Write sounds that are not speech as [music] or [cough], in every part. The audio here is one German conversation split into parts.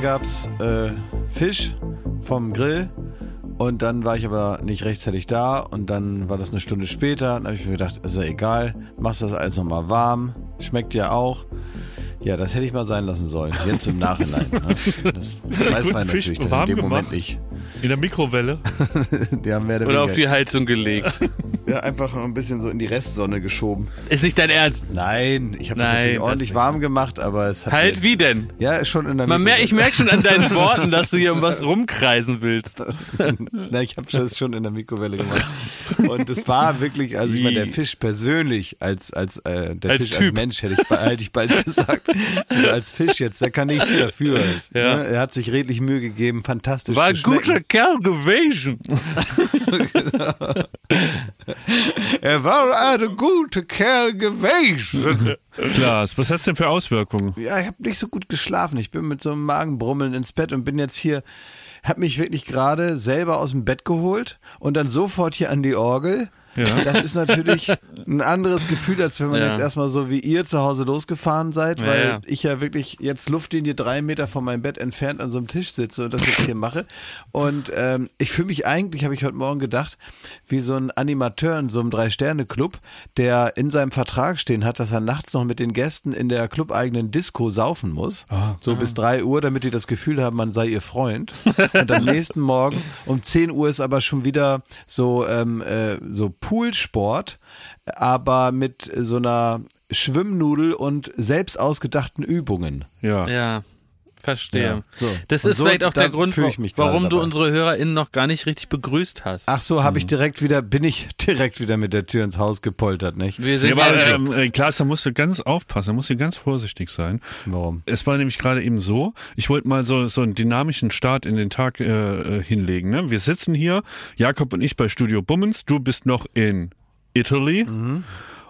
Gestern gab's äh, Fisch vom Grill und dann war ich aber nicht rechtzeitig da und dann war das eine Stunde später. Dann habe ich mir gedacht, ist ja egal, machst das alles nochmal warm, schmeckt ja auch. Ja, das hätte ich mal sein lassen sollen. Jetzt im Nachhinein. Ne? [laughs] Das weiß man Fisch natürlich dann in warm dem Moment gemacht? nicht. In der Mikrowelle? [laughs] Die haben mehr oder Oder auf die Heizung gelegt. [laughs] ja, einfach ein bisschen so in die Restsonne geschoben. Ist nicht dein Ernst. Nein, ich habe das natürlich ordentlich warm gemacht, aber es hat Halt jetzt- wie denn? Ja, schon in der Man mer ich merke schon an deinen [laughs] Worten, dass du hier um was rumkreisen willst. [laughs] Na, ich habe das schon in der Mikrowelle gemacht. Und es war wirklich, also ich meine, der Fisch persönlich als als äh, der Als Fisch als Typ. Mensch hätte ich, hätte ich bald gesagt. Also als Fisch jetzt, der kann nichts dafür. [laughs] Ja. Ne? Er hat sich redlich Mühe gegeben, fantastisch War ein guter Kerl gewesen. Er war ein guter Kerl gewesen. Klaas, was hat's denn für Auswirkungen? Ja, ich habe nicht so gut geschlafen. Ich bin mit so einem Magenbrummeln ins Bett und bin jetzt hier, habe mich wirklich gerade selber aus dem Bett geholt und dann sofort hier an die Orgel. Ja. Das ist natürlich ein anderes Gefühl, als wenn man Ja. jetzt erstmal so wie ihr zu Hause losgefahren seid, weil Ja, ich ja wirklich jetzt Luftlinie drei Meter von meinem Bett entfernt an so einem Tisch sitze und das jetzt hier mache. Und ähm, ich fühle mich eigentlich, habe ich heute Morgen gedacht, wie so ein Animateur in so einem Drei-Sterne-Club, der in seinem Vertrag stehen hat, dass er nachts noch mit den Gästen in der clubeigenen Disco saufen muss. so bis drei Uhr, damit die das Gefühl haben, man sei ihr Freund. Und am [laughs] nächsten Morgen um 10 Uhr ist aber schon wieder so, ähm, äh, so Poolsport, aber mit so einer Schwimmnudel und selbst ausgedachten Übungen. Ja. Ja, verstehe. Ja, so. Das Und ist so, vielleicht auch der Grund, warum du dabei. unsere HörerInnen noch gar nicht richtig begrüßt hast. Ach so, habe ich direkt wieder, bin ich [laughs] direkt wieder mit der Tür ins Haus gepoltert, nicht? Wir sind Ja, aber ähm, äh, Klaas, da musst du ganz aufpassen, da musst du ganz vorsichtig sein. Warum? Es war nämlich gerade eben so, ich wollte mal so, so einen dynamischen Start in den Tag äh, äh, hinlegen. Ne? Wir sitzen hier, Jakob und ich bei Studio Bummens, du bist noch in Italy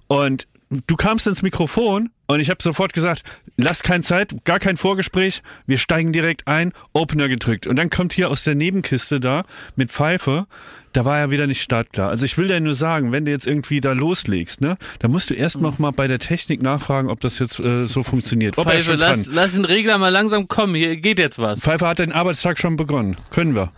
und du kamst ins Mikrofon und ich habe sofort gesagt, lass keine Zeit, gar kein Vorgespräch, wir steigen direkt ein, Opener gedrückt und dann kommt hier aus der Nebenkiste da mit Pfeife, da war ja wieder nicht startklar. Also ich will dir nur sagen, wenn du jetzt irgendwie da loslegst, ne, dann musst du erst noch mal bei der Technik nachfragen, ob das jetzt äh, so funktioniert. Ob Pfeife, lass, kann. lass den Regler mal langsam kommen. Hier geht jetzt was. Pfeiffer hat den Arbeitstag schon begonnen. Können wir.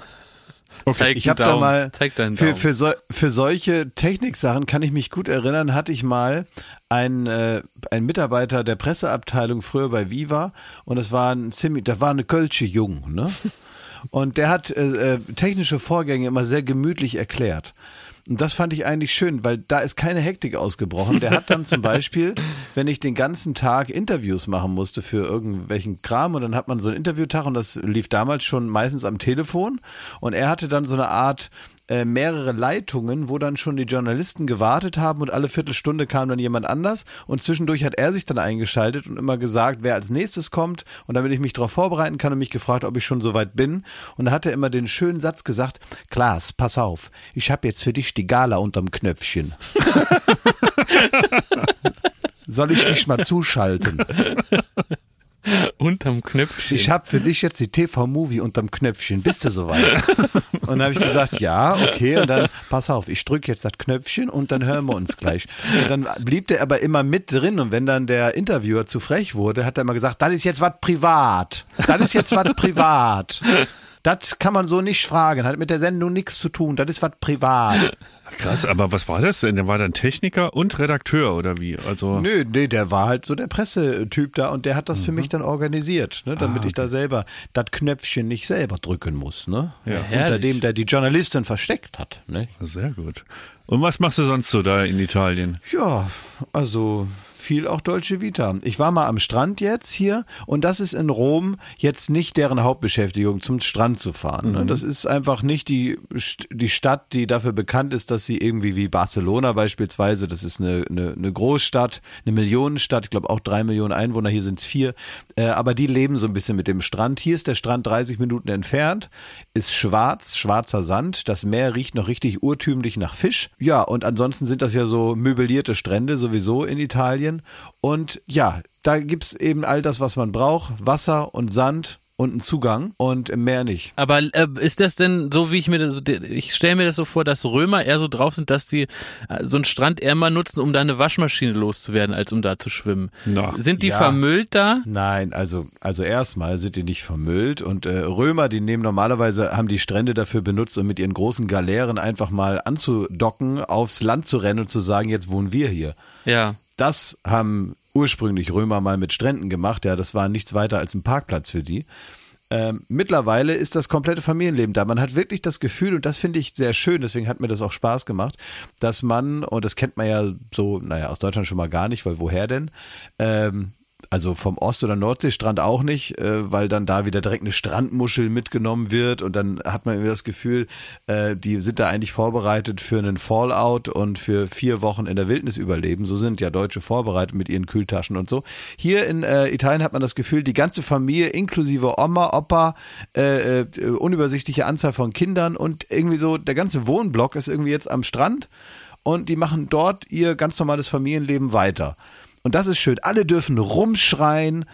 Zeig Ich habe da mal Zeig deinen für, Daumen. für, so, für solche Techniksachen kann ich mich gut erinnern, hatte ich mal einen, äh, einen Mitarbeiter der Presseabteilung früher bei Viva und es war ein ziemlich, da war eine Kölsche Jung, ne? [laughs] Und der hat äh, äh, technische Vorgänge immer sehr gemütlich erklärt. Und das fand ich eigentlich schön, weil da ist keine Hektik ausgebrochen. Der hat dann zum [laughs] Beispiel, wenn ich den ganzen Tag Interviews machen musste für irgendwelchen Kram und dann hat man so einen Interviewtag und das lief damals schon meistens am Telefon und er hatte dann so eine Art äh, mehrere Leitungen, wo dann schon die Journalisten gewartet haben und alle Viertelstunde kam dann jemand anders und zwischendurch hat er sich dann eingeschaltet und immer gesagt, wer als nächstes kommt und damit ich mich darauf vorbereiten kann und mich gefragt, ob ich schon soweit bin und da hat er immer den schönen Satz gesagt, Klaas, pass auf, ich habe jetzt für dich die Gala unterm Knöpfchen. [laughs] Soll ich dich mal zuschalten? [laughs] Unterm Knöpfchen. Ich habe für dich jetzt die TV-Movie unterm Knöpfchen. Bist du soweit? [laughs] Und dann habe ich gesagt, ja, okay. Und dann, pass auf, ich drücke jetzt das Knöpfchen und dann hören wir uns gleich. Und dann blieb der aber immer mit drin. Und wenn dann der Interviewer zu frech wurde, hat er immer gesagt, das ist jetzt was privat. Das ist jetzt was privat. Das kann man so nicht fragen. Hat mit der Sendung nichts zu tun. Das ist was privat. Krass, aber was war das denn? Der war dann Techniker und Redakteur oder wie? Also Nö, nee, der war halt so der Pressetyp da und der hat das für mich dann organisiert, ne, damit ich da selber das Knöpfchen nicht selber drücken muss, ne? Ja. Unter herrlich. dem, der die Journalistin versteckt hat, ne? sehr gut. Und was machst du sonst so da in Italien? Ja, also viel auch Dolce Vita. Ich war mal am Strand jetzt hier und das ist in Rom jetzt nicht deren Hauptbeschäftigung, zum Strand zu fahren. ne? Das ist einfach nicht die, die Stadt, die dafür bekannt ist, dass sie irgendwie wie Barcelona beispielsweise, das ist eine, eine, eine Großstadt, eine Millionenstadt, ich glaube auch drei Millionen Einwohner, hier sind es vier, äh, aber die leben so ein bisschen mit dem Strand. Hier ist der Strand 30 Minuten entfernt, ist schwarz, schwarzer Sand, das Meer riecht noch richtig urtümlich nach Fisch. Ja, und ansonsten sind das ja so möblierte Strände sowieso in Italien. Und ja, da gibt's eben all das, was man braucht. Wasser und Sand und einen Zugang und mehr nicht. Aber äh, ist das denn so, wie ich mir das, ich stelle mir das so vor, dass Römer eher so drauf sind, dass die äh, so einen Strand eher mal nutzen, um da eine Waschmaschine loszuwerden, als um da zu schwimmen. Na, sind die ja. vermüllt da? Nein, also, also erstmal sind die nicht vermüllt und äh, Römer, die nehmen normalerweise, haben die Strände dafür benutzt, um mit ihren großen Galeeren einfach mal anzudocken, aufs Land zu rennen und zu sagen, jetzt wohnen wir hier. Ja. Das haben ursprünglich Römer mal mit Stränden gemacht. Ja, das war nichts weiter als ein Parkplatz für die. Ähm, mittlerweile ist das komplette Familienleben da. Man hat wirklich das Gefühl, und das finde ich sehr schön, deswegen hat mir das auch Spaß gemacht, dass man, und das kennt man ja so, naja, aus Deutschland schon mal gar nicht, weil woher denn? Ähm, also vom Ost- oder Nordseestrand auch nicht, äh, weil dann da wieder direkt eine Strandmuschel mitgenommen wird und dann hat man irgendwie das Gefühl, äh, die sind da eigentlich vorbereitet für einen Fallout und für vier Wochen in der Wildnis überleben. So sind ja Deutsche vorbereitet mit ihren Kühltaschen und so. Hier in äh, Italien hat man das Gefühl, die ganze Familie inklusive Oma, Opa, äh, unübersichtliche Anzahl von Kindern und irgendwie so der ganze Wohnblock ist irgendwie jetzt am Strand und die machen dort ihr ganz normales Familienleben weiter. Und das ist schön. Alle dürfen rumschreien.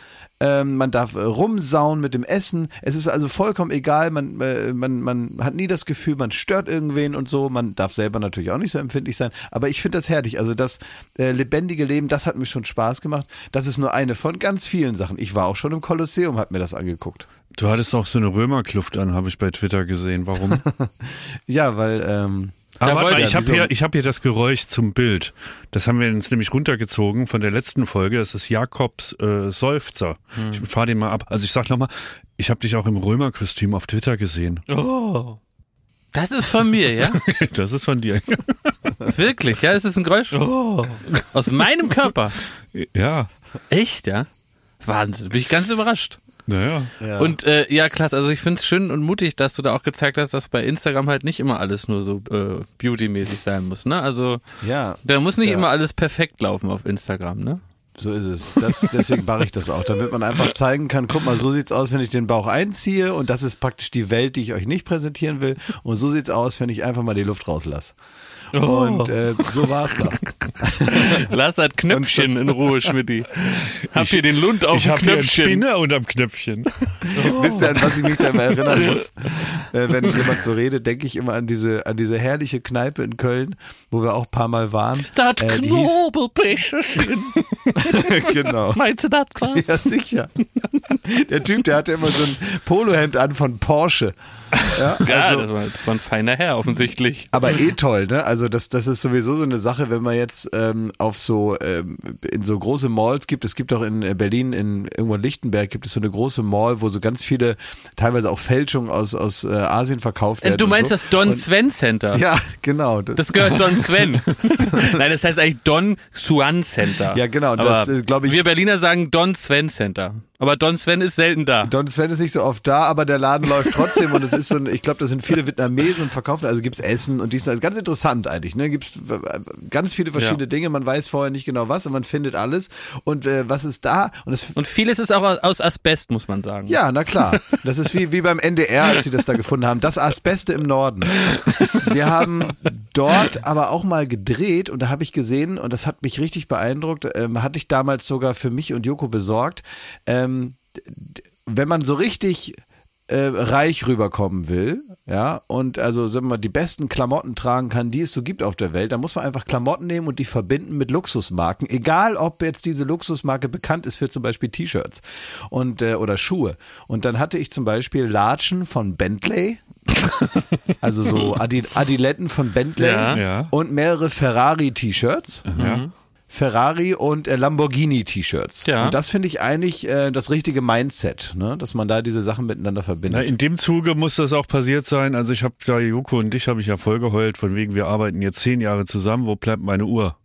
Ähm, man darf äh, rumsauen mit dem Essen. Es ist also vollkommen egal. Man, äh, man, man hat nie das Gefühl, man stört irgendwen und so. Man darf selber natürlich auch nicht so empfindlich sein. Aber ich finde das herrlich. Also das äh, lebendige Leben, das hat mir schon Spaß gemacht. Das ist nur eine von ganz vielen Sachen. Ich war auch schon im Kolosseum, hab mir das angeguckt. Du hattest auch so eine Römerkluft an, habe ich bei Twitter gesehen. Warum? [laughs] Ja, weil ähm, Aber warte wollte- mal, ich habe hier, ich hab hier das Geräusch zum Bild. Das haben wir uns nämlich runtergezogen von der letzten Folge. Das ist Jakobs äh, Seufzer. Ich fahr den mal ab. Also ich sag nochmal, ich habe dich auch im Römerkostüm auf Twitter gesehen. Oh. Das ist von mir, ja? [laughs] Das ist von dir. [laughs] Wirklich, ja? Es ist ein Geräusch. Oh. Aus meinem Körper. ja, Echt, ja? Wahnsinn. Bin ich ganz überrascht. Naja. ja. Und äh, ja, klasse. Also ich finde es schön und mutig, dass du da auch gezeigt hast, dass bei Instagram halt nicht immer alles nur so äh, beautymäßig sein muss. Ne? Also ja, da muss nicht Ja. immer alles perfekt laufen auf Instagram. Ne? So ist es. Das, deswegen mache ich das auch, damit man einfach zeigen kann, guck mal, so sieht's aus, wenn ich den Bauch einziehe und das ist praktisch die Welt, die ich euch nicht präsentieren will und so sieht's aus, wenn ich einfach mal die Luft rauslasse. Und äh, so war's da. [laughs] Lass halt Knöpfchen in Ruhe, Schmidti. Hab hier den Lund auf Ich dem Knöpfchen. Spinner unterm Knöpfchen. [laughs] Wisst ihr, an was ich mich da immer erinnern muss? Äh, wenn jemand so redet, denke ich immer an diese, an diese herrliche Kneipe in Köln, wo wir auch ein paar Mal waren. Das Äh, Knobelbecherchen. [laughs] genau. Meinst du das, Klaas? Ja, sicher. Der Typ, der hatte immer so ein Polohemd an von Porsche. Ja, Ja, also, das, war, das war ein feiner Herr, offensichtlich. aber eh toll, ne? Also das, das ist sowieso so eine Sache, wenn man jetzt ähm, auf so ähm, in so große Malls gibt. Es gibt auch in äh, Berlin, in irgendwo in Lichtenberg gibt es so eine große Mall, wo so ganz viele, teilweise auch Fälschungen aus aus äh, Asien verkauft werden. Äh, Du und meinst so. das Don Und- Sven Center? Ja, genau. Das, Das gehört Don Sven. [laughs] Nein, das heißt eigentlich Don Swan Center. Ja, genau, Aber das, äh, ich- Wir Berliner sagen Don Sven Center. Aber Don Sven ist selten da. Don Sven ist nicht so oft da, aber der Laden läuft trotzdem und es ist so ein, ich glaube, das sind viele Vietnamesen und verkaufen, also gibt's Essen und dies, also ganz interessant eigentlich, ne, gibt's ganz viele verschiedene Ja. Dinge, man weiß vorher nicht genau was und man findet alles und äh, was ist da und es Und vieles ist auch aus Asbest, muss man sagen. ja, na klar. Das ist wie, wie beim NDR, als sie das da gefunden haben. Das Asbeste im Norden. Wir haben dort aber auch mal gedreht und da habe ich gesehen, und das hat mich richtig beeindruckt, ähm, hatte ich damals sogar für mich und Joko besorgt, ähm, d- wenn man so richtig äh, reich rüberkommen will, ja, und also sagen wir mal, die besten Klamotten tragen kann, die es so gibt auf der Welt, dann muss man einfach Klamotten nehmen und die verbinden mit Luxusmarken, egal ob jetzt diese Luxusmarke bekannt ist für zum Beispiel T-Shirts und äh, oder Schuhe. Und dann hatte ich zum Beispiel Latschen von Bentley, [laughs] also so Adi Adiletten von Bentley Ja. Ja. und mehrere Ferrari-T-Shirts. Ja. Ferrari und äh, Lamborghini-T-Shirts. Ja. Und das finde ich eigentlich äh, das richtige Mindset, ne? dass man da diese Sachen miteinander Na, verbindet. in dem Zuge muss das auch passiert sein. Also ich habe da Joko und dich habe ich ja voll geheult, von wegen wir arbeiten jetzt zehn Jahre zusammen. Wo bleibt meine Uhr?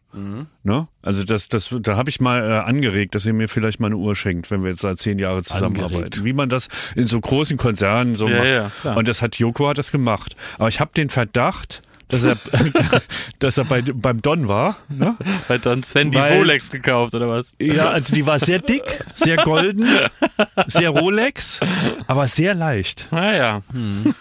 Ne? Also das, das, da habe ich mal äh, angeregt, dass ihr mir vielleicht mal eine Uhr schenkt, wenn wir jetzt seit zehn Jahre zusammenarbeiten. Angeregt. Wie man das in so großen Konzernen so Ja, macht. ja, und das hat Joko hat das gemacht. Aber ich habe den Verdacht, dass er, [laughs] dass er bei, beim Don war. Ne? Weil dann Sven die Weil- Rolex gekauft oder was? Ja, also die war sehr dick, sehr golden, [laughs] sehr Rolex, aber sehr leicht. Naja.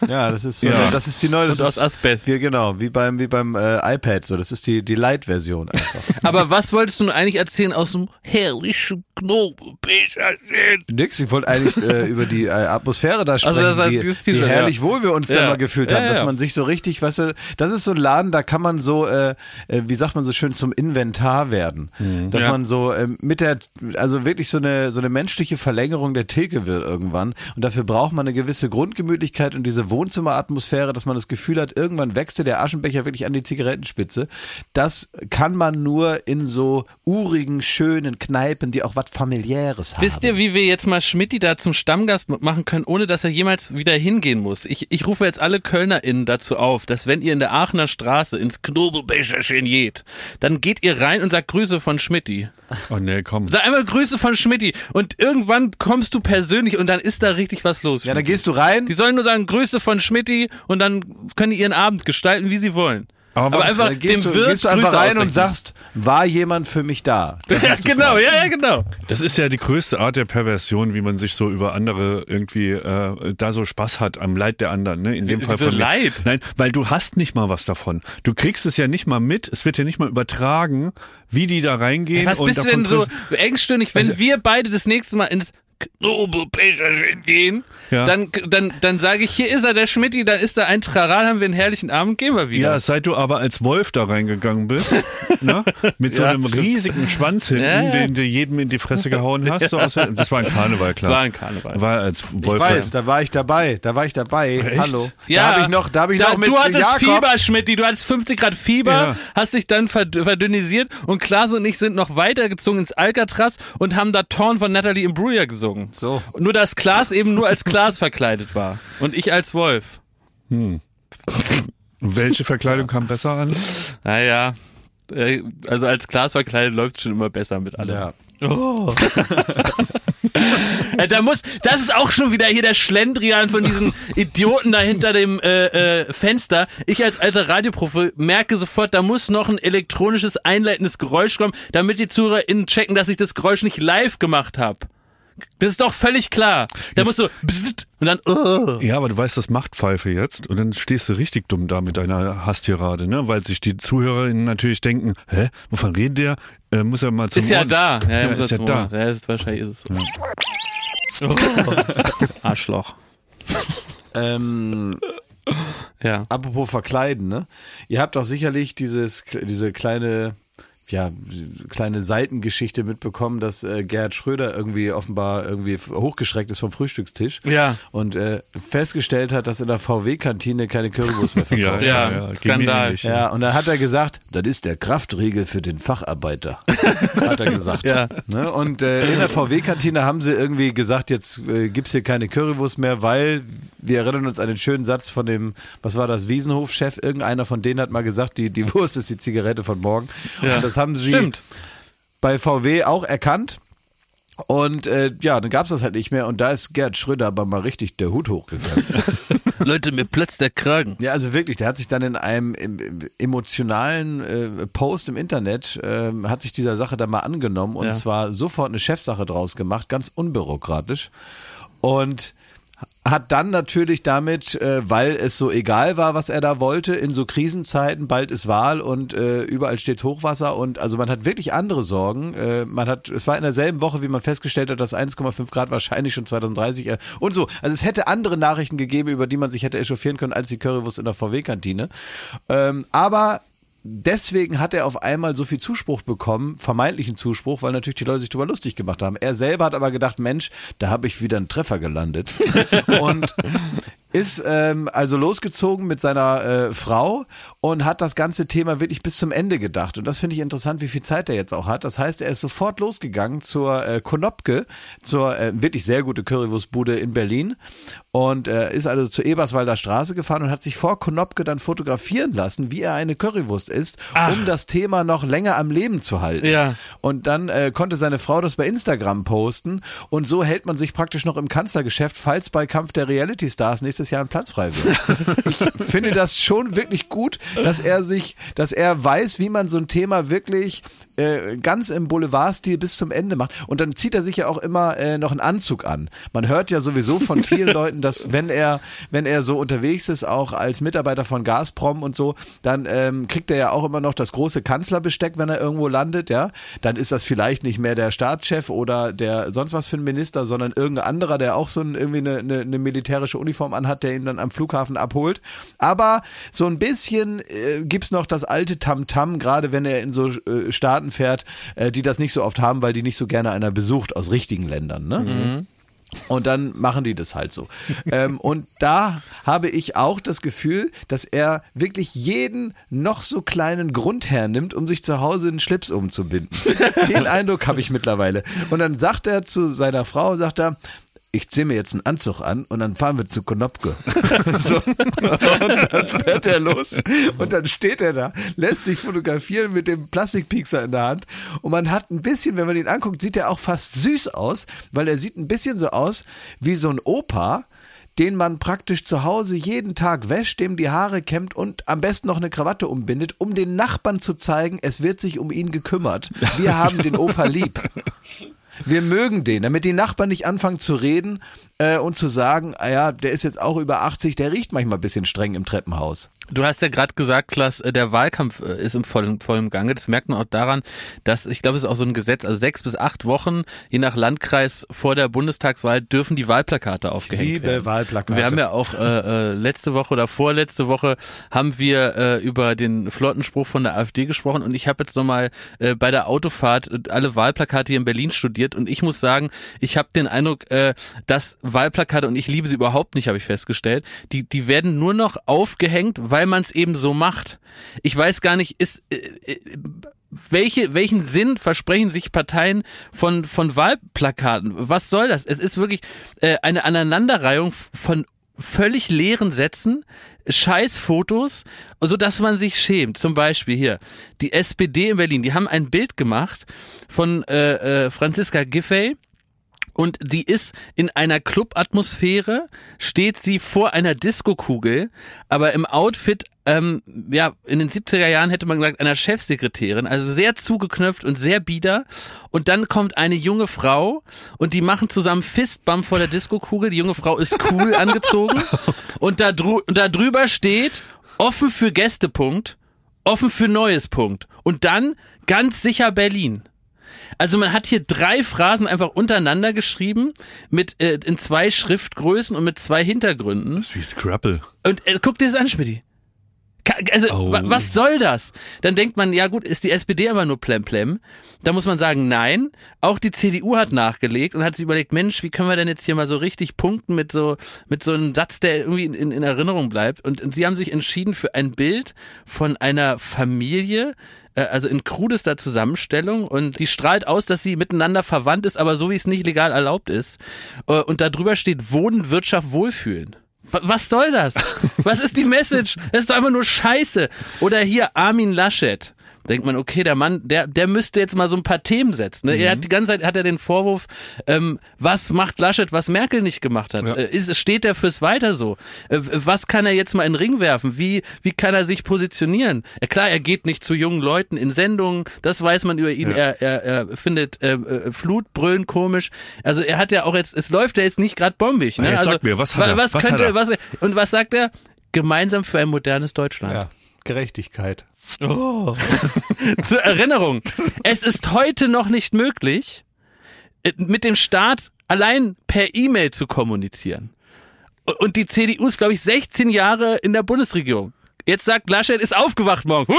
Ja, das ist so, Ja. das ist die neue, das Und ist aus Asbest. Wie, genau, wie beim, wie beim äh, iPad, so, das ist die, die Light-Version einfach. [laughs] Aber was wolltest du nun eigentlich erzählen aus dem herrlichen Knobelbecherchen? Nix, ich wollte eigentlich äh, über die äh, Atmosphäre da sprechen, das ist wie, wie herrlich ja. wohl wir uns da Ja. mal gefühlt Ja, haben, dass man sich so richtig, weißt du, das ist so ein Laden, da kann man so, äh, äh, wie sagt man so schön, zum Inventar werden. Dass Ja. man so äh, mit der, also wirklich so eine, so eine menschliche Verlängerung der Theke wird irgendwann. Und dafür braucht man eine gewisse Grundgemütlichkeit und diese Wohnzimmeratmosphäre, dass man das Gefühl hat, irgendwann wächst der Aschenbecher wirklich an die Zigarettenspitze. Das kann man nur in so urigen, schönen Kneipen, die auch was familiäres haben. Wisst ihr, wie wir jetzt mal Schmidti da zum Stammgast machen können, ohne dass er jemals wieder hingehen muss? Ich, ich rufe jetzt alle KölnerInnen dazu auf, dass wenn ihr in der Aachener Straße ins Knobelbecherchen geht, dann geht ihr rein und sagt Grüße von Schmidti. Oh nee, komm. Sag einmal Grüße von Schmidti und irgendwann kommst du persönlich und dann ist da richtig was los. Ja, dann gehst du rein. Die sollen nur sagen Grüße von Schmidti und dann können die ihren Abend gestalten, wie sie wollen. Aber Aber einfach gehst, dem du, Wirt gehst du einfach Grüße rein ausrichten. und sagst, war jemand für mich da? Ja, genau, ja, ja, genau. Das ist ja die größte Art der Perversion, wie man sich so über andere irgendwie äh, da so Spaß hat am Leid der anderen. Ne? In dem Wie- Fall wieso von. Leid? Nein, weil du hast nicht mal was davon. Du kriegst es ja nicht mal mit. Es wird ja nicht mal übertragen, wie die da reingehen. Was und bist du denn so engstirnig, wenn wir beide das nächste Mal ins Knobelbecherchen gehen, Ja. dann, dann, dann sage ich, hier ist er, der Schmidti, dann ist da ein Traral, haben wir einen herrlichen Abend, gehen wir wieder. Ja, seit du aber als Wolf da reingegangen bist, [laughs] ne? mit so Ja, einem riesigen Schwanz hinten, Ja, ja. den du jedem in die Fresse [laughs] gehauen hast. So aus, das war ein Karneval, klar. Das war ein Karneval. War als Ich Wolf. weiß, da war ich dabei, da war ich dabei. Echt? Hallo. Ja, da habe ich noch, da habe ich da, noch mit Du hattest Jakob. Fieber, Schmidti, du hattest 50 Grad Fieber, Ja. hast dich dann verd verdünnisiert und Klaas und ich sind noch weitergezogen ins Alcatraz und haben da Torn von Natalie Imbruglia gesungen. So. Nur, dass Klaas eben nur als Klaas verkleidet war und ich als Wolf. Welche Verkleidung kam besser an? Naja, äh, also als Klaas verkleidet läuft schon immer besser mit allem. Ja. [laughs] Äh, Da muss, das ist auch schon wieder hier der Schlendrian von diesen Idioten da hinter dem äh, äh, Fenster. Ich als alter Radioprofi merke sofort, da muss noch ein elektronisches einleitendes Geräusch kommen, damit die ZuhörerInnen checken, dass ich das Geräusch nicht live gemacht habe. Das ist doch völlig klar. Da muss so bzzzt und dann uh. Ja, aber du weißt, das macht Pfeife jetzt und dann stehst du richtig dumm da mit deiner Hasstirade, ne? Weil sich die ZuhörerInnen natürlich denken, hä, wovon redet der? Äh, muss er mal zum Ist ja Ort- da. Ja, Ja, ist ja da. Ja, ist, wahrscheinlich ist es so. Oh. [laughs] Arschloch. Ähm, Ja. apropos verkleiden, ne? Ihr habt doch sicherlich dieses, diese kleine, ja, kleine Seitengeschichte mitbekommen, dass äh, Gerhard Schröder irgendwie offenbar irgendwie hochgeschreckt ist vom Frühstückstisch. Ja. Und äh, festgestellt hat, dass in der VW-Kantine keine Currywurst mehr verkauft Ja, wird. ja, Ja, ja, Skandal. Ja, und dann hat er gesagt, das ist der Kraftriegel für den Facharbeiter, [laughs] hat er gesagt. Ja. Ne? Und äh, in der VW-Kantine haben sie irgendwie gesagt, jetzt äh, gibt's hier keine Currywurst mehr, weil wir erinnern uns an den schönen Satz von dem, was war das, Wiesenhof-Chef, irgendeiner von denen hat mal gesagt, die, die Wurst ist die Zigarette von morgen. Ja. Und das haben sie Stimmt. bei VW auch erkannt. Und äh, ja, dann gab's das halt nicht mehr und da ist Gerd Schröder aber mal richtig der Hut hochgegangen. [laughs] Leute, mir platzt der Kragen. Ja, also wirklich, der hat sich dann in einem em- em- emotionalen äh, Post im Internet, ähm, hat sich dieser Sache dann mal angenommen und Ja. zwar sofort eine Chefsache draus gemacht, ganz unbürokratisch. Und hat dann natürlich damit, äh, weil es so egal war, was er da wollte, in so Krisenzeiten, bald ist Wahl und äh, überall steht Hochwasser und also man hat wirklich andere Sorgen. Äh, man hat, es war in derselben Woche, wie man festgestellt hat, dass 1,5 Grad wahrscheinlich schon 2030 äh, und so. Also es hätte andere Nachrichten gegeben, über die man sich hätte echauffieren können, als die Currywurst in der VW-Kantine. Ähm, aber deswegen hat er auf einmal so viel Zuspruch bekommen, vermeintlichen Zuspruch, weil natürlich die Leute sich darüber lustig gemacht haben. Er selber hat aber gedacht, Mensch, da habe ich wieder einen Treffer gelandet. [laughs] und ist ähm, also losgezogen mit seiner äh, Frau und hat das ganze Thema wirklich bis zum Ende gedacht. Und das finde ich interessant, wie viel Zeit er jetzt auch hat. Das heißt, er ist sofort losgegangen zur äh, Konopke, zur äh, wirklich sehr gute Currywurstbude in Berlin und äh, ist also zur Eberswalder Straße gefahren und hat sich vor Konopke dann fotografieren lassen, wie er eine Currywurst isst, um das Thema noch länger am Leben zu halten. Ja. Und dann äh, konnte seine Frau das bei Instagram posten und so hält man sich praktisch noch im Kanzlergeschäft, falls bei Kampf der Reality Stars nächstes Jahr ein Platz frei wird. [laughs] ich finde das schon wirklich gut, dass er sich, dass er weiß, wie man so ein Thema wirklich äh, ganz im Boulevardstil bis zum Ende macht. Und dann zieht er sich ja auch immer äh, noch einen Anzug an. Man hört ja sowieso von vielen [laughs] Leuten, dass wenn er, wenn er so unterwegs ist, auch als Mitarbeiter von Gazprom und so, dann ähm, kriegt er ja auch immer noch das große Kanzlerbesteck, wenn er irgendwo landet, ja. Dann ist das vielleicht nicht mehr der Staatschef oder der sonst was für ein Minister, sondern irgendein anderer, der auch so ein, irgendwie eine, eine, eine militärische Uniform anhat, der ihn dann am Flughafen abholt. Aber so ein bisschen äh, gibt's noch das alte Tamtam, -Tam, gerade wenn er in so äh, Staaten fährt, äh, die das nicht so oft haben, weil die nicht so gerne einer besucht aus richtigen Ländern. Ne? Mhm. Und dann machen die das halt so. ähm, und da habe ich auch das Gefühl, dass er wirklich jeden noch so kleinen Grund hernimmt, um sich zu Hause einen Schlips umzubinden. [laughs] Den Eindruck habe ich mittlerweile. Und dann sagt er zu seiner Frau, sagt er, ich ziehe mir jetzt einen Anzug an und dann fahren wir zu Konopke. [laughs] so. Und dann fährt er los und dann steht er da, lässt sich fotografieren mit dem Plastikpiekser in der Hand und man hat ein bisschen, wenn man ihn anguckt, sieht er auch fast süß aus, weil er sieht ein bisschen so aus wie so ein Opa, den man praktisch zu Hause jeden Tag wäscht, dem die Haare kämmt und am besten noch eine Krawatte umbindet, um den Nachbarn zu zeigen, es wird sich um ihn gekümmert. Wir haben den Opa lieb. Wir mögen den, damit die Nachbarn nicht anfangen zu reden äh, und zu sagen, ah ja, der ist jetzt auch über 80, der riecht manchmal ein bisschen streng im Treppenhaus. Du hast ja gerade gesagt, Klaas, äh, der Wahlkampf äh, ist im vollen, vollen Gange. Das merkt man auch daran, dass, ich glaube, es ist auch so ein Gesetz, also sechs bis acht Wochen, je nach Landkreis vor der Bundestagswahl, dürfen die Wahlplakate aufgehängt Liebe werden. Wahlplakate. Wir haben ja auch äh, äh, letzte Woche oder vorletzte Woche haben wir äh, über den Flottenspruch von der AfD gesprochen und ich habe jetzt nochmal äh, bei der Autofahrt alle Wahlplakate hier in Berlin studiert und ich muss sagen, ich habe den Eindruck, äh, dass Wahlplakate, und ich liebe sie überhaupt nicht, habe ich festgestellt, die, die werden nur noch aufgehängt, weil man es eben so macht. Ich weiß gar nicht, ist äh, äh, welche, welchen Sinn versprechen sich Parteien von, von Wahlplakaten? Was soll das? Es ist wirklich äh, eine Aneinanderreihung von völlig leeren Sätzen, Scheißfotos, so dass man sich schämt. Zum Beispiel hier die SPD in Berlin, die haben ein Bild gemacht von äh, äh, Franziska Giffey und die ist in einer Club-Atmosphäre, steht sie vor einer Disco-Kugel, aber im Outfit, ähm, ja, in den 70er Jahren hätte man gesagt, einer Chefsekretärin, also sehr zugeknöpft und sehr bieder. Und dann kommt eine junge Frau und die machen zusammen Fistbump vor der Disco-Kugel. Die junge Frau ist cool [laughs] angezogen und da, drü da drüber steht, offen für Gästepunkt, offen für Neues Punkt. Und dann ganz sicher Berlin. Also man hat hier drei Phrasen einfach untereinander geschrieben mit äh, in zwei Schriftgrößen und mit zwei Hintergründen. Das ist wie Scrabble. Und äh, guck dir das an, Schmidti. Also, oh. was soll das? Dann denkt man, ja gut, ist die SPD aber nur plemplem. Da muss man sagen, nein. Auch die CDU hat nachgelegt und hat sich überlegt, Mensch, wie können wir denn jetzt hier mal so richtig punkten mit so, mit so einem Satz, der irgendwie in, in Erinnerung bleibt. Und, und sie haben sich entschieden für ein Bild von einer Familie, äh, also in krudester Zusammenstellung und die strahlt aus, dass sie miteinander verwandt ist, aber so wie es nicht legal erlaubt ist. Äh, und da drüber steht Wohnen, Wirtschaft, Wohlfühlen. Was soll das? Was ist die Message? Das ist doch einfach nur Scheiße. Oder hier Armin Laschet denkt man, okay, der Mann, der, der müsste jetzt mal so ein paar Themen setzen. Ne? Mhm. Er hat die ganze Zeit hat er den Vorwurf, ähm, was macht Laschet, was Merkel nicht gemacht hat? Ja. Äh, ist, steht er fürs Weiter so? Äh, was kann er jetzt mal in den Ring werfen? Wie, wie kann er sich positionieren? Ja, klar, er geht nicht zu jungen Leuten in Sendungen, das weiß man über ihn. Ja. Er, er, er findet äh, äh, Flutbrüllen komisch. Also er hat ja auch jetzt, es läuft ja jetzt nicht gerade bombig. Ne? Jetzt also, sag mir, was hat er? Was, was könnte, was, und was sagt er? Gemeinsam für ein modernes Deutschland. Ja. Gerechtigkeit. Oh. [laughs] Zur Erinnerung, es ist heute noch nicht möglich, äh, mit dem Staat allein per E-Mail zu kommunizieren. Und die CDU ist, glaube ich, 16 Jahre in der Bundesregierung. Jetzt sagt Laschet, ist aufgewacht morgen.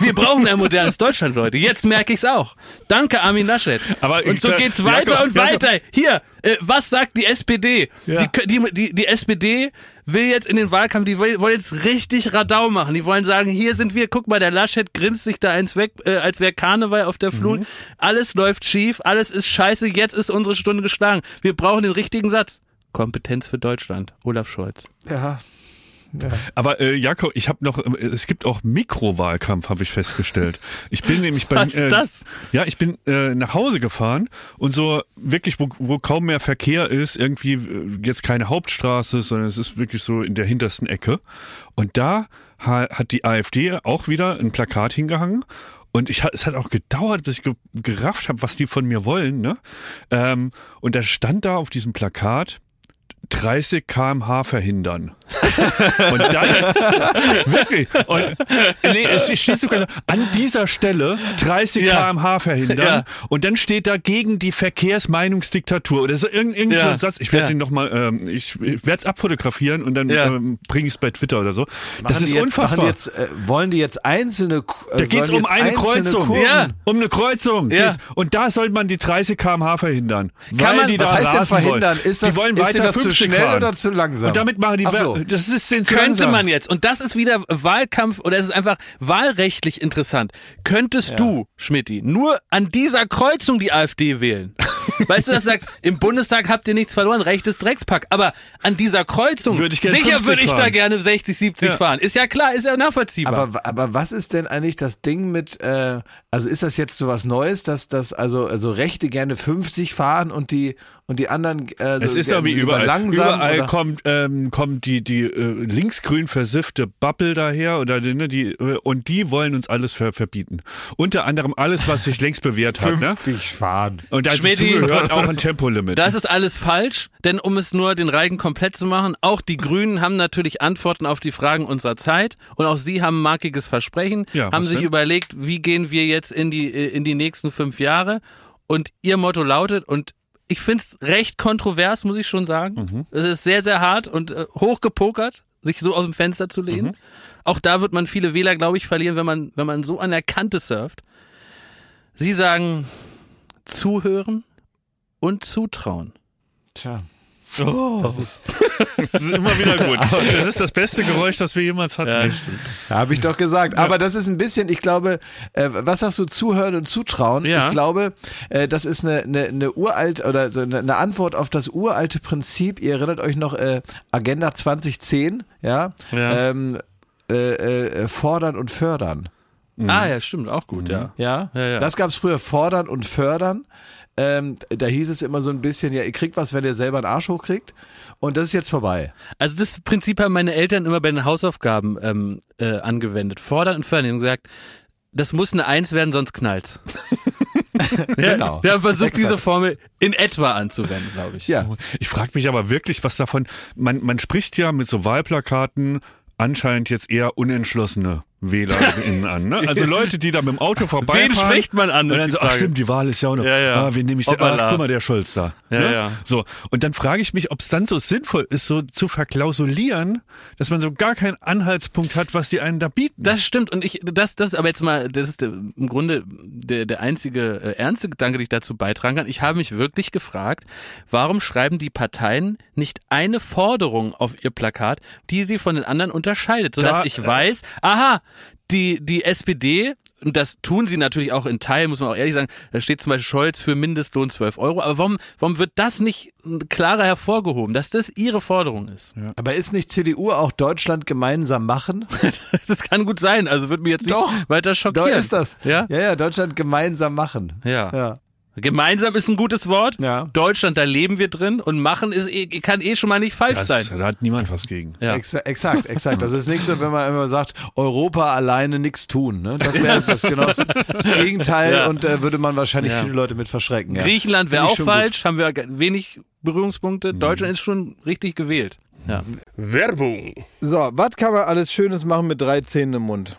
Wir brauchen ein modernes Deutschland, Leute. Jetzt merke ich's auch. Danke, Armin Laschet. Aber und so geht's weiter Jakob, und weiter. Jakob. Hier, äh, was sagt die SPD? Ja. Die, die, die, die SPD will jetzt in den Wahlkampf, die wollen jetzt richtig Radau machen. Die wollen sagen, hier sind wir, guck mal, der Laschet grinst sich da eins weg, äh, als wäre Karneval auf der Flut. Mhm. Alles läuft schief, alles ist scheiße, jetzt ist unsere Stunde geschlagen. Wir brauchen den richtigen Satz. Kompetenz für Deutschland. Olaf Scholz. Ja, ja. Aber äh, Jakob, ich habe noch, äh, es gibt auch Mikrowahlkampf, habe ich festgestellt. Ich bin nämlich bei, Was ist das? ja, ich bin äh, nach Hause gefahren und so wirklich, wo, wo kaum mehr Verkehr ist, irgendwie äh, jetzt keine Hauptstraße, sondern es ist wirklich so in der hintersten Ecke. Und da ha- hat die AfD auch wieder ein Plakat hingehangen. Und ich, es hat auch gedauert, bis ich ge gerafft habe, was die von mir wollen. Ne? Ähm, und da stand da auf diesem Plakat 30 kmh verhindern. [laughs] und dann, [laughs] wirklich, und, nee, es steht sogar an dieser Stelle 30 Ja. kmh verhindern. Ja. Und dann steht da gegen die Verkehrsmeinungsdiktatur oder so irgend, irgend so Ja. ein Satz. Ich werde Ja. den nochmal, ähm, ich, ich werde es abfotografieren und dann Ja. ähm, bringe ich es bei Twitter oder so. das Machen ist die jetzt, unfassbar. Die jetzt, äh, wollen die jetzt einzelne. Äh, da geht es um eine Kreuzung. Kurven- Ja. Um eine Kreuzung. Ja. Das- Und da soll man die 30 kmh verhindern. weil man- die Was da heißt denn verhindern? Wollen. Ist das, die wollen ist weiter denn das zu 50 schnell fahren. oder zu langsam? Und damit machen die Ach so. das ist den Könnte langsam. man jetzt, und das ist wieder Wahlkampf, oder es ist einfach wahlrechtlich interessant, könntest du, Schmidti, nur an dieser Kreuzung die AfD wählen? [laughs] Weißt du, dass du sagst, im Bundestag habt ihr nichts verloren, rechtes Dreckspack. Aber an dieser Kreuzung, Würde sicher 50 würde ich da fahren. gerne 60, 70 Ja. fahren. Ist ja klar, ist ja nachvollziehbar. Aber, aber was ist denn eigentlich das Ding mit, äh, also ist das jetzt so was Neues, dass, dass also, also Rechte gerne 50 fahren und die, und die anderen äh, so Es ist doch wie überall. langsam überall oder? kommt, ähm, kommt die, die äh, linksgrün versiffte Bubble daher oder die, ne, die, äh, und die wollen uns alles ver verbieten. Unter anderem alles, was sich längst bewährt hat. Ne? fahren. Und dazu gehört [laughs] auch ein Tempolimit. Das ist alles falsch, denn um es nur den Reigen komplett zu machen, auch die Grünen haben natürlich Antworten auf die Fragen unserer Zeit und auch sie haben ein markiges Versprechen, Ja, haben sich denn? überlegt, wie gehen wir jetzt in die, äh, in die nächsten fünf Jahre und ihr Motto lautet und ich find's recht kontrovers, muss ich schon sagen. Mhm. Es ist sehr, sehr hart und äh, hochgepokert, sich so aus dem Fenster zu lehnen. Mhm. Auch da wird man viele Wähler, glaube ich, verlieren, wenn man, wenn man so an der Kante surft. Sie sagen, zuhören und zutrauen. Tja. Das, ist, [laughs] das ist immer wieder gut. [laughs] Das ist das beste Geräusch, das wir jemals hatten. Ja, Habe ich doch gesagt. Aber das ist ein bisschen, ich glaube, äh, was sagst du, zuhören und zutrauen? Ja. Ich glaube, äh, das ist eine, eine, eine uralt oder so eine, eine Antwort auf das uralte Prinzip. Ihr erinnert euch noch äh, Agenda 2010, ja? Ja. Ähm, äh, äh, fordern und fördern. Ah ja, stimmt, auch gut, ja. Ja, Ja, ja. das gab's früher, fordern und fördern. Ähm, da hieß es immer so ein bisschen, ja, ihr kriegt was, wenn ihr selber einen Arsch hochkriegt. Und das ist jetzt vorbei. Also das Prinzip haben meine Eltern immer bei den Hausaufgaben ähm, äh, angewendet. Fordern und fördern. Die haben gesagt, das muss eine Eins werden, sonst knallt's. [laughs] ja, Genau. Sie haben versucht, Exakt. diese Formel in etwa anzuwenden, glaube ich. Ja. Ich frage mich aber wirklich, was davon. Man, man spricht ja mit so Wahlplakaten anscheinend jetzt eher unentschlossene WählerInnen an. Ne? Also [laughs] Leute, die da mit dem Auto vorbeifahren. Wen spricht man an, Und dann so, ach stimmt, die Wahl ist ja auch noch. Ja, ja. Ah, wen nehme ich? Hoppala. Ach, guck mal, der Scholz da. Ja, ne? ja. So. Und dann frage ich mich, ob es dann so sinnvoll ist, so zu verklausulieren, dass man so gar keinen Anhaltspunkt hat, was die einen da bieten. Das stimmt und ich das das ist aber jetzt mal das ist im Grunde der der einzige äh, ernste Gedanke, den ich dazu beitragen kann. Ich habe mich wirklich gefragt, warum schreiben die Parteien nicht eine Forderung auf ihr Plakat, die sie von den anderen unterscheidet, sodass Da, ich äh, weiß, aha, die die SPD und das tun sie natürlich auch in Teil, muss man auch ehrlich sagen. Da steht zum Beispiel Scholz für Mindestlohn 12 Euro. Aber warum, warum wird das nicht klarer hervorgehoben, dass das ihre Forderung ist? Aber ist nicht CDU auch Deutschland gemeinsam machen? [laughs] Das kann gut sein. Also wird mir jetzt nicht Doch. weiter schockieren. ist das. Ja? Ja, ja, Deutschland gemeinsam machen. Ja. Ja. Gemeinsam ist ein gutes Wort. Ja. Deutschland, da leben wir drin und machen ist eh, kann eh schon mal nicht falsch das, sein. da hat niemand was gegen. Ja. Exa exakt, exakt. Das ist nicht so, wenn man immer sagt, Europa alleine nichts tun. Ne? Das wäre das genau das das Gegenteil Ja. und äh, würde man wahrscheinlich Ja. viele Leute mit verschrecken. Ja. Griechenland wäre auch falsch, haben wir wenig Berührungspunkte. Deutschland ist schon richtig gewählt. Ja. Werbung. So, was kann man alles Schönes machen mit drei Zähnen im Mund?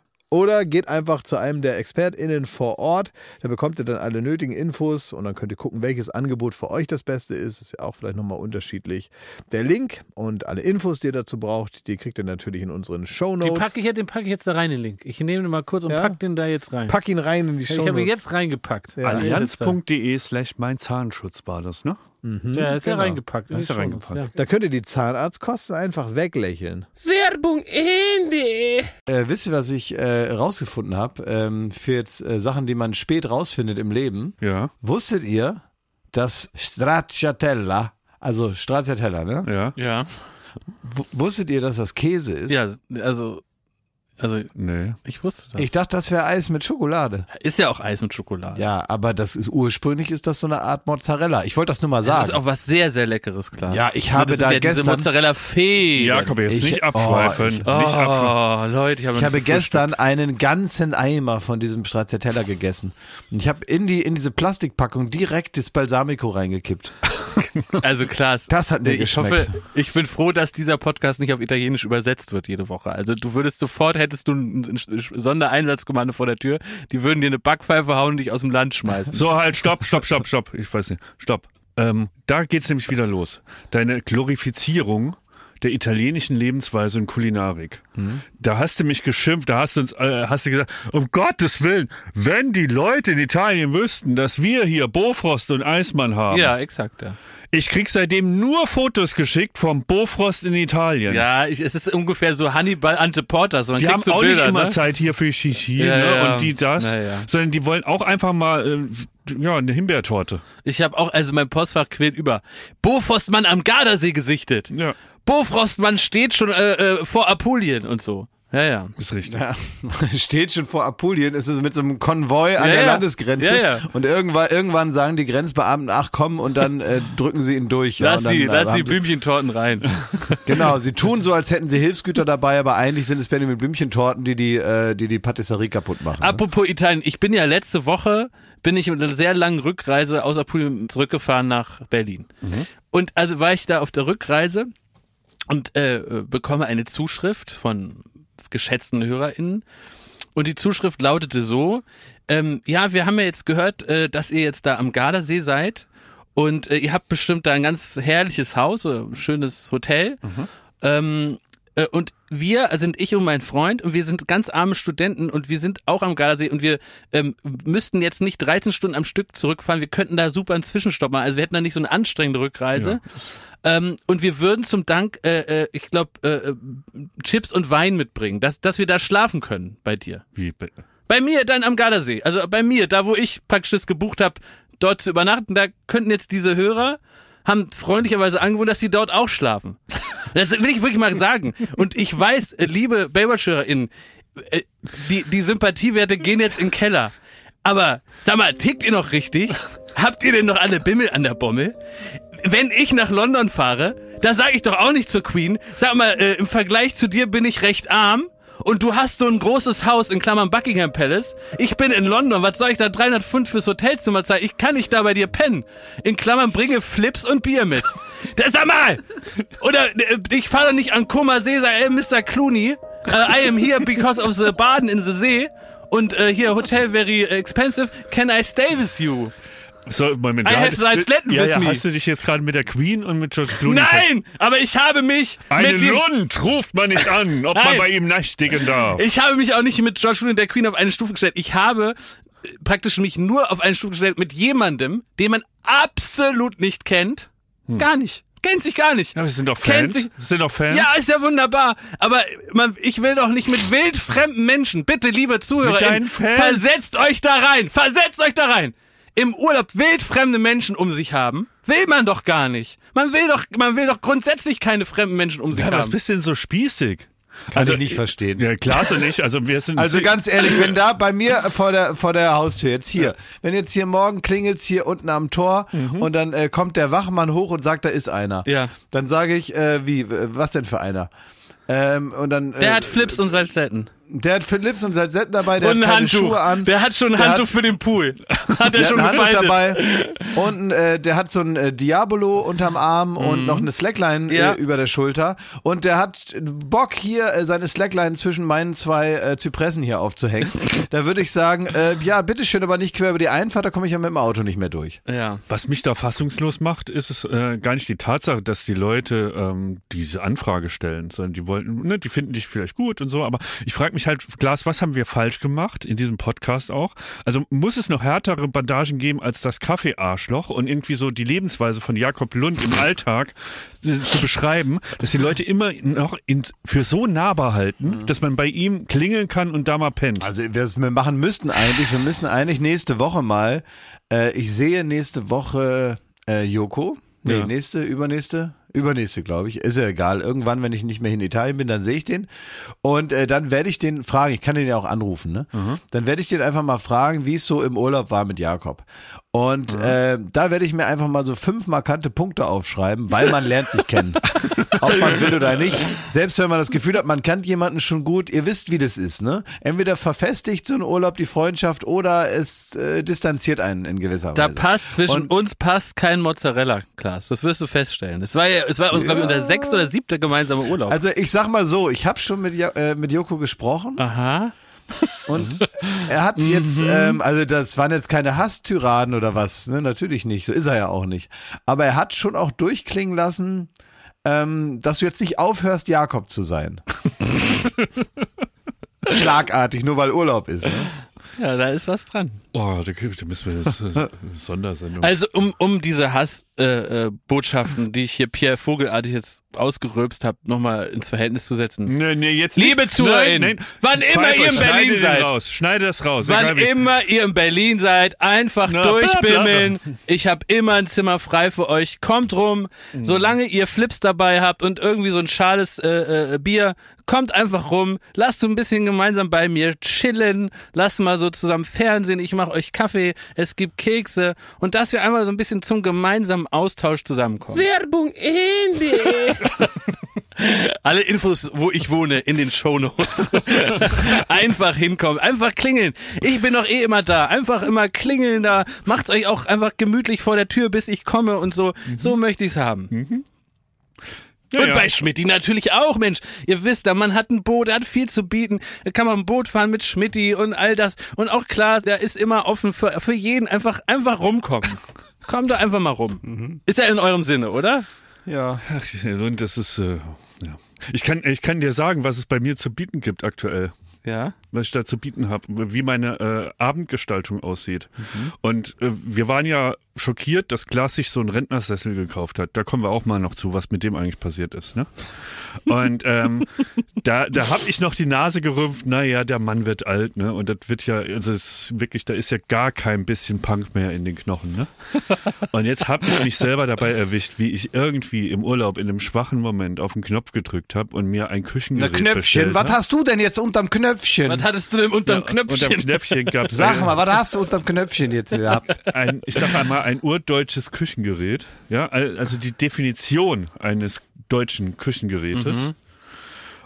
Oder geht einfach zu einem der ExpertInnen vor Ort. Da bekommt ihr dann alle nötigen Infos und dann könnt ihr gucken, welches Angebot für euch das Beste ist. Ist ja auch vielleicht nochmal unterschiedlich. Der Link und alle Infos, die ihr dazu braucht, die kriegt ihr natürlich in unseren Die Shownotes. packe ich, jetzt- den packe ich jetzt da rein, den Link. Ich nehme den mal kurz und Ja? pack den da jetzt rein. Pack ihn rein in die ich habe Shownotes. jetzt reingepackt. Ja. Allianz.de slash mein Zahnschutz war das, ne? Ja, ist ja genau. reingepackt. Da ist ja reingepackt. Da könnt ihr die Zahnarztkosten einfach weglächeln. Werbung Ende. Äh, wisst ihr, was ich äh, rausgefunden habe? Ähm, für jetzt äh, Sachen, die man spät rausfindet im Leben. Ja, Wusstet ihr, dass Stracciatella, also Stracciatella, ne? ja. Ja. W wusstet ihr, dass das Käse ist? Ja, also, also Nee. ich wusste das. Ich dachte, das wäre Eis mit Schokolade. ist ja auch Eis mit Schokolade. Ja, aber das ist ursprünglich ist das so eine Art Mozzarella. Ich wollte das nur mal Das sagen. ist auch was sehr, sehr Leckeres, klar. Ja, ich habe das da ja diese gestern- Mozzarella-Feen. Jakob, jetzt Ich- nicht oh, abschweifen. ich- nicht abschweifen. Oh, Leute, ich habe ich habe gestern einen ganzen Eimer von diesem Stracciatella gegessen. Und ich habe in die in diese Plastikpackung direkt das Balsamico reingekippt. [laughs] Also Klaas, Das hat mir ich geschmeckt. hoffe, ich bin froh, dass dieser Podcast nicht auf Italienisch übersetzt wird jede Woche. Also du würdest sofort, hättest du ein Sondereinsatzkommando vor der Tür, die würden dir eine Backpfeife hauen und dich aus dem Land schmeißen. So, halt, stopp, stopp, stopp, stopp. Ich weiß nicht. Stopp. Ähm, da geht's nämlich wieder los. Deine Glorifizierung der italienischen Lebensweise und Kulinarik. Da hast du mich geschimpft, da hast du uns, äh, hast du gesagt, um Gottes Willen, wenn die Leute in Italien wüssten, dass wir hier Bofrost und Eismann haben. Ja, exakt, ja. Ich krieg seitdem nur Fotos geschickt vom Bofrost in Italien. Ja, ich, es ist ungefähr so Hannibal Ante Porter. So, Die haben so auch Bilder, nicht immer ne? Zeit hier für Shishi Ja, ne? ja. und die das, Ja, ja. sondern die wollen auch einfach mal äh, ja eine Himbeertorte. Ich habe auch, also mein Postfach quält über. Bofrostmann am Gardasee gesichtet. Ja, Bofrostmann steht schon äh, äh, vor Apulien und so. Ja, ja. ist richtig. Ja, [laughs] steht schon vor Apulien, ist es mit so einem Konvoi an Ja, der ja. Landesgrenze. Ja, ja. Und irgendwann, irgendwann sagen die Grenzbeamten, ach komm, und dann äh, drücken sie ihn durch. Ja, Lass und dann, die, äh, lass die haben sie- Blümchentorten rein. [laughs] Genau, sie tun so, als hätten sie Hilfsgüter dabei, aber eigentlich sind es Benjamin Blümchentorten, die die, äh, die, die Patisserie kaputt machen. ne? Apropos Italien, ich bin ja letzte Woche, bin ich mit einer sehr langen Rückreise aus Apulien zurückgefahren nach Berlin. Und also war ich da auf der Rückreise und äh, bekomme eine Zuschrift von geschätzten HörerInnen. Und die Zuschrift lautete so, ähm, ja, wir haben ja jetzt gehört, äh, dass ihr jetzt da am Gardasee seid und äh, ihr habt bestimmt da ein ganz herrliches Haus, ein schönes Hotel. Ähm, äh, und wir sind ich und mein Freund und wir sind ganz arme Studenten und wir sind auch am Gardasee und wir ähm, müssten jetzt nicht 13 Stunden am Stück zurückfahren. Wir könnten da super einen Zwischenstopp machen. Also wir hätten da nicht so eine anstrengende Rückreise. Ähm, und wir würden zum Dank, äh, äh, ich glaube, äh, äh, Chips und Wein mitbringen, dass, dass wir da schlafen können bei dir. Wie, be- Bei mir dann am Gardasee. Also bei mir, da wo ich praktisch das gebucht habe, dort zu übernachten, da könnten jetzt diese Hörer haben freundlicherweise angeboten, dass sie dort auch schlafen. Das will ich wirklich mal sagen. Und ich weiß, äh, liebe Baywatch-HörerInnen, äh, die, die Sympathiewerte gehen jetzt in den Keller. Aber sag mal, tickt ihr noch richtig? Habt ihr denn noch alle Bimmel an der Bommel? Wenn ich nach London fahre, da sage ich doch auch nicht zur Queen, sag mal, äh, im Vergleich zu dir bin ich recht arm und du hast so ein großes Haus in Klammern Buckingham Palace. Ich bin in London, was soll ich da 300 Pfund fürs Hotelzimmer zahlen? Ich kann nicht da bei dir pennen. In Klammern bringe Flips und Bier mit. [laughs] Das sag mal! Oder äh, ich fahre nicht an Koma See, sag, ey, Mr. Clooney, uh, I am here because of the Baden in the See und uh, hier Hotel very expensive. Can I stay with you? So, Moment, I have Salz Letten ja, ja, me. Hast du dich jetzt gerade mit der Queen und mit George Clooney Nein, aber ich habe mich Einen Lund ruft man nicht an, ob man bei ihm nächtigen darf. Ich habe mich auch nicht mit George Clooney und der Queen auf eine Stufe gestellt. Ich habe äh, praktisch mich nur auf eine Stufe gestellt mit jemandem, den man absolut nicht kennt. Gar nicht. Kennt sich gar nicht. Hm. Ja, wir sind doch Kennt Fans. sich- Wir sind doch Fans. Ja, ist ja wunderbar. Aber man, ich will doch nicht mit wildfremden Menschen. Bitte, liebe Zuhörer, versetzt euch da rein. Versetzt euch da rein. Im Urlaub wildfremde Menschen um sich haben, will man doch gar nicht. Man will doch, man will doch grundsätzlich keine fremden Menschen um sich ja, was haben. bist du denn so spießig? Kann ich nicht verstehen. Ja, Klaas und ich, also wir sind. Also ganz ehrlich, wenn da bei mir [laughs] vor der vor der Haustür jetzt hier, wenn jetzt hier morgen klingelt's hier unten am Tor und dann äh, kommt der Wachmann hoch und sagt, da ist einer. Ja. Dann sage ich, äh, wie, was denn für einer? Ähm, und dann, Der äh, hat Flips und Salzletten. Der hat Philips und Salzetten dabei, der Und ein hat keine Handtuch. Schuhe an. Der hat schon ein Der Handtuch hat- für den Pool. [laughs] Hat er Der schon hat ein Handtuch dabei und äh, der hat so ein äh, Diabolo unterm Arm und noch eine Slackline Mhm. Ja. äh, über der Schulter und der hat Bock hier äh, seine Slackline zwischen meinen zwei äh, Zypressen hier aufzuhängen. da würde ich sagen, äh, ja, bitteschön, aber nicht quer über die Einfahrt, da komme ich ja mit dem Auto nicht mehr durch. Ja. Was mich da fassungslos macht, ist es äh, gar nicht die Tatsache, dass die Leute ähm, diese Anfrage stellen, sondern die wollten, ne, die finden dich vielleicht gut und so, aber ich frage mich halt, Glas, was haben wir falsch gemacht in diesem Podcast auch? Also muss es noch härtere Bandagen geben als das Kaffeearschloch und irgendwie so die Lebensweise von Jakob Lund im Alltag äh, zu beschreiben, dass die Leute immer noch in, für so nahbar halten, dass man bei ihm klingeln kann und da mal pennt. Also was wir machen müssten eigentlich, wir müssen eigentlich nächste Woche mal, äh, ich sehe nächste Woche äh, Joko, nee, Ja. nächste, übernächste, übernächste glaube ich, ist ja egal, irgendwann, wenn ich nicht mehr in Italien bin, dann sehe ich den. Und äh, dann werde ich den fragen, ich kann den ja auch anrufen, ne? Dann werde ich den einfach mal fragen, wie es so im Urlaub war mit Jakob. Und äh, da werde ich mir einfach mal so fünf markante Punkte aufschreiben, weil man lernt sich kennen. [laughs] Ob man will oder nicht. Selbst wenn man das Gefühl hat, man kennt jemanden schon gut, ihr wisst, wie das ist, ne? Entweder verfestigt so ein Urlaub die Freundschaft oder es äh, distanziert einen in gewisser Da Weise. passt zwischen Und- uns passt kein Mozzarella, Klaas. Das wirst du feststellen. Es war ja, es war uns, glaube ich, unser sechster oder siebter gemeinsamer Urlaub. Also ich sag mal so, ich habe schon mit, Ja- äh, mit Joko gesprochen Aha. Und er hat jetzt, ähm, also das waren jetzt keine Hasstyraden oder was, ne? Natürlich nicht, so ist er ja auch nicht. Aber er hat schon auch durchklingen lassen, ähm, dass du jetzt nicht aufhörst, Jakob zu sein. [laughs] Schlagartig, nur weil Urlaub ist. Ne? Ja, da ist was dran. Oh, da, da müssen wir das äh, Sondersendung. Also um, um diese Hassbotschaften, äh, äh, Botschaften, die ich hier Pierre Vogelartig jetzt ausgeröbst habe, nochmal ins Verhältnis zu setzen. Nee, nee, jetzt Liebe nicht. ZuhörerInnen, Nein, nein. wann immer ihr in Berlin seid. Raus, schneide das raus. Wann immer ihr in Berlin seid, einfach Na, durchbimmeln. Ich habe immer ein Zimmer frei für euch. Kommt rum. Mhm. Solange ihr Flips dabei habt und irgendwie so ein schales äh, äh, Bier, kommt einfach rum. Lasst so ein bisschen gemeinsam bei mir chillen. Lasst mal so zusammen Fernsehen. Ich mache euch Kaffee. Es gibt Kekse. Und dass wir einmal so ein bisschen zum gemeinsamen Austausch zusammenkommen. Werbung Ende. [laughs] Alle Infos, wo ich wohne, in den Shownotes. [laughs] einfach hinkommen, einfach klingeln. Ich bin doch eh immer da. Einfach immer klingeln da. Macht's euch auch einfach gemütlich vor der Tür, bis ich komme und so. So möchte ich's haben. Ja, und ja. bei Schmidti natürlich auch, Mensch. Ihr wisst, der Mann hat ein Boot, er hat viel zu bieten. Da kann man ein Boot fahren mit Schmidti und all das. Und auch klar, der ist immer offen für, für jeden. Einfach, einfach rumkommen. [laughs] Kommt da einfach mal rum. Ist ja in eurem Sinne, oder? Ja. Ach, und das ist, äh, ja. Ich kann, ich kann dir sagen, was es bei mir zu bieten gibt aktuell. Ja. Was ich da zu bieten habe, wie meine äh, Abendgestaltung aussieht. Und äh, wir waren ja schockiert, dass Glas sich so einen Rentnersessel gekauft hat. Da kommen wir auch mal noch zu, was mit dem eigentlich passiert ist. Ne? Und ähm, [laughs] da, da habe ich noch die Nase gerümpft, naja, der Mann wird alt, ne? Und das wird ja, also es ist wirklich, da ist ja gar kein bisschen Punk mehr in den Knochen, ne? Und jetzt habe ich mich selber dabei erwischt, wie ich irgendwie im Urlaub in einem schwachen Moment auf den Knopf gedrückt habe und mir ein Na Küchengerät Knöpfchen, bestellt, was hast du denn jetzt unterm Knöpfchen? Was hattest du denn unterm Ja, Knöpfchen? Unterm Knöpfchen gab's Sag ein- mal, was hast du unterm Knöpfchen jetzt gehabt? ein, ich sag einmal, ein urdeutsches Küchengerät. Ja, al- also die Definition eines deutschen Küchengerätes.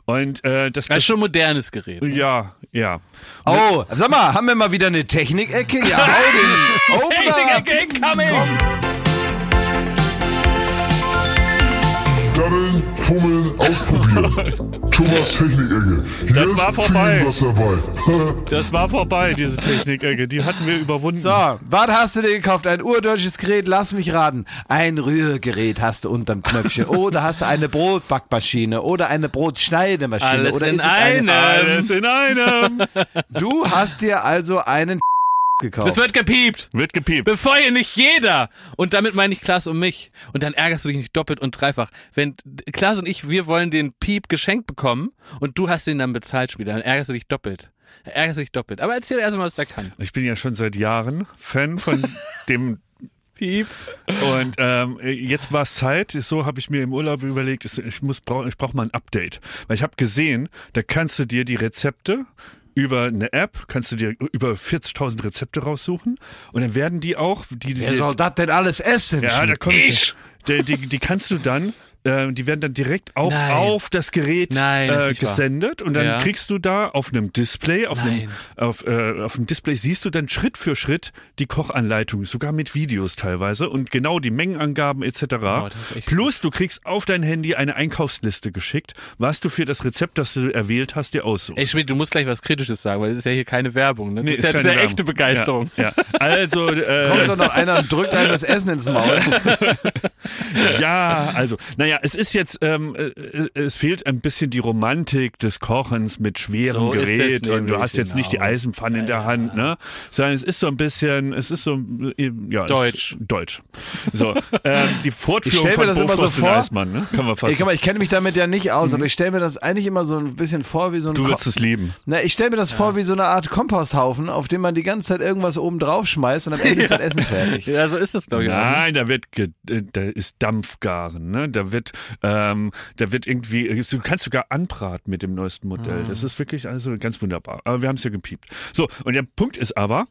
Und äh, das, Das ist schon ein modernes Gerät. ja, ja. Oh, sag mal, haben wir mal wieder eine Technikecke? Ja, [laughs] hau den Opener incoming! Daddeln, fummeln, ausprobieren. [laughs] Thomas Technik-Ecke. Hier Das war vorbei. was dabei. [laughs] Das war vorbei, diese Technik-Ecke. Die hatten wir überwunden. So, was hast du dir gekauft? Ein urdeutsches Gerät? Lass mich raten. Ein Rührgerät hast du unterm Knöpfchen. [laughs] Oder hast du eine Brotbackmaschine oder eine Brotschneidemaschine. Alles oder in ist es eine- einem. Alles in einem. Du hast dir also einen gekauft. Das wird gepiept. Wird gepiept. Bevor ihr nicht jeder. Und damit meine ich Klaas und mich. Und dann ärgerst du dich nicht doppelt und dreifach. Wenn Klaas und ich, wir wollen den Piep geschenkt bekommen und du hast ihn dann bezahlt später, dann ärgerst du dich doppelt. Dann ärgerst du dich doppelt. Aber erzähl erst mal, was der kann. Ich bin ja schon seit Jahren Fan von [laughs] dem Piep. Und ähm, jetzt war es Zeit, so habe ich mir im Urlaub überlegt, ich muss brauch, ich brauche mal ein Update. Weil ich habe gesehen, da kannst du dir die Rezepte über eine App, kannst du dir über 40.000 Rezepte raussuchen und dann werden die auch, die, die Wer soll das denn alles essen? ja, da kommt Ich! Die, die, die kannst du dann, äh, die werden dann direkt auch Nein. auf das Gerät Nein, das ist äh, nicht wahr. gesendet und dann Ja. kriegst du da auf einem Display, auf einem, Nein. auf, äh, auf dem Display siehst du dann Schritt für Schritt die Kochanleitung, sogar mit Videos teilweise und genau die Mengenangaben etc. ist echt Plus du kriegst auf dein Handy eine Einkaufsliste geschickt, was du für das Rezept, das du erwählt hast, dir aussuchst. Ey Schmidt, du musst gleich was Kritisches sagen, weil das ist ja hier keine Werbung. Ne? Das Nee, ist ja keine Werbung. echte Begeisterung. Ja, ja. [laughs] Also, äh, Kommt doch noch einer und drückt einem das Essen ins Maul. [laughs] Ja, also, naja, es ist jetzt, ähm, äh, äh, es fehlt ein bisschen die Romantik des Kochens mit schwerem So Gerät und du hast jetzt nicht die genau. Eisenpfanne in der Hand, ne? Sondern es ist so ein bisschen, es ist so, äh, ja, Deutsch. Es, Deutsch. So, [laughs] ähm, die Fortführung Ich stell mir von das immer so vor. Eismann, ne? Kann man fast. Ich, ich kenne mich damit ja nicht aus, aber ich stelle mir das eigentlich immer so ein bisschen vor wie so ein du Ko- würdest es lieben. Na, ich stelle mir das vor wie so eine Art Komposthaufen, auf dem man die ganze Zeit irgendwas oben drauf schmeißt und am Ende ist [laughs] das Essen fertig. Ja, so ist das, glaube ich. auch, ne? Nein, da wird, da ist Dampfgaren, ne? Da wird, ähm, da wird irgendwie, du kannst sogar anbraten mit dem neuesten Modell. Ah. Das ist wirklich also ganz wunderbar. Aber wir haben es ja gepiept. So, und der Punkt ist aber,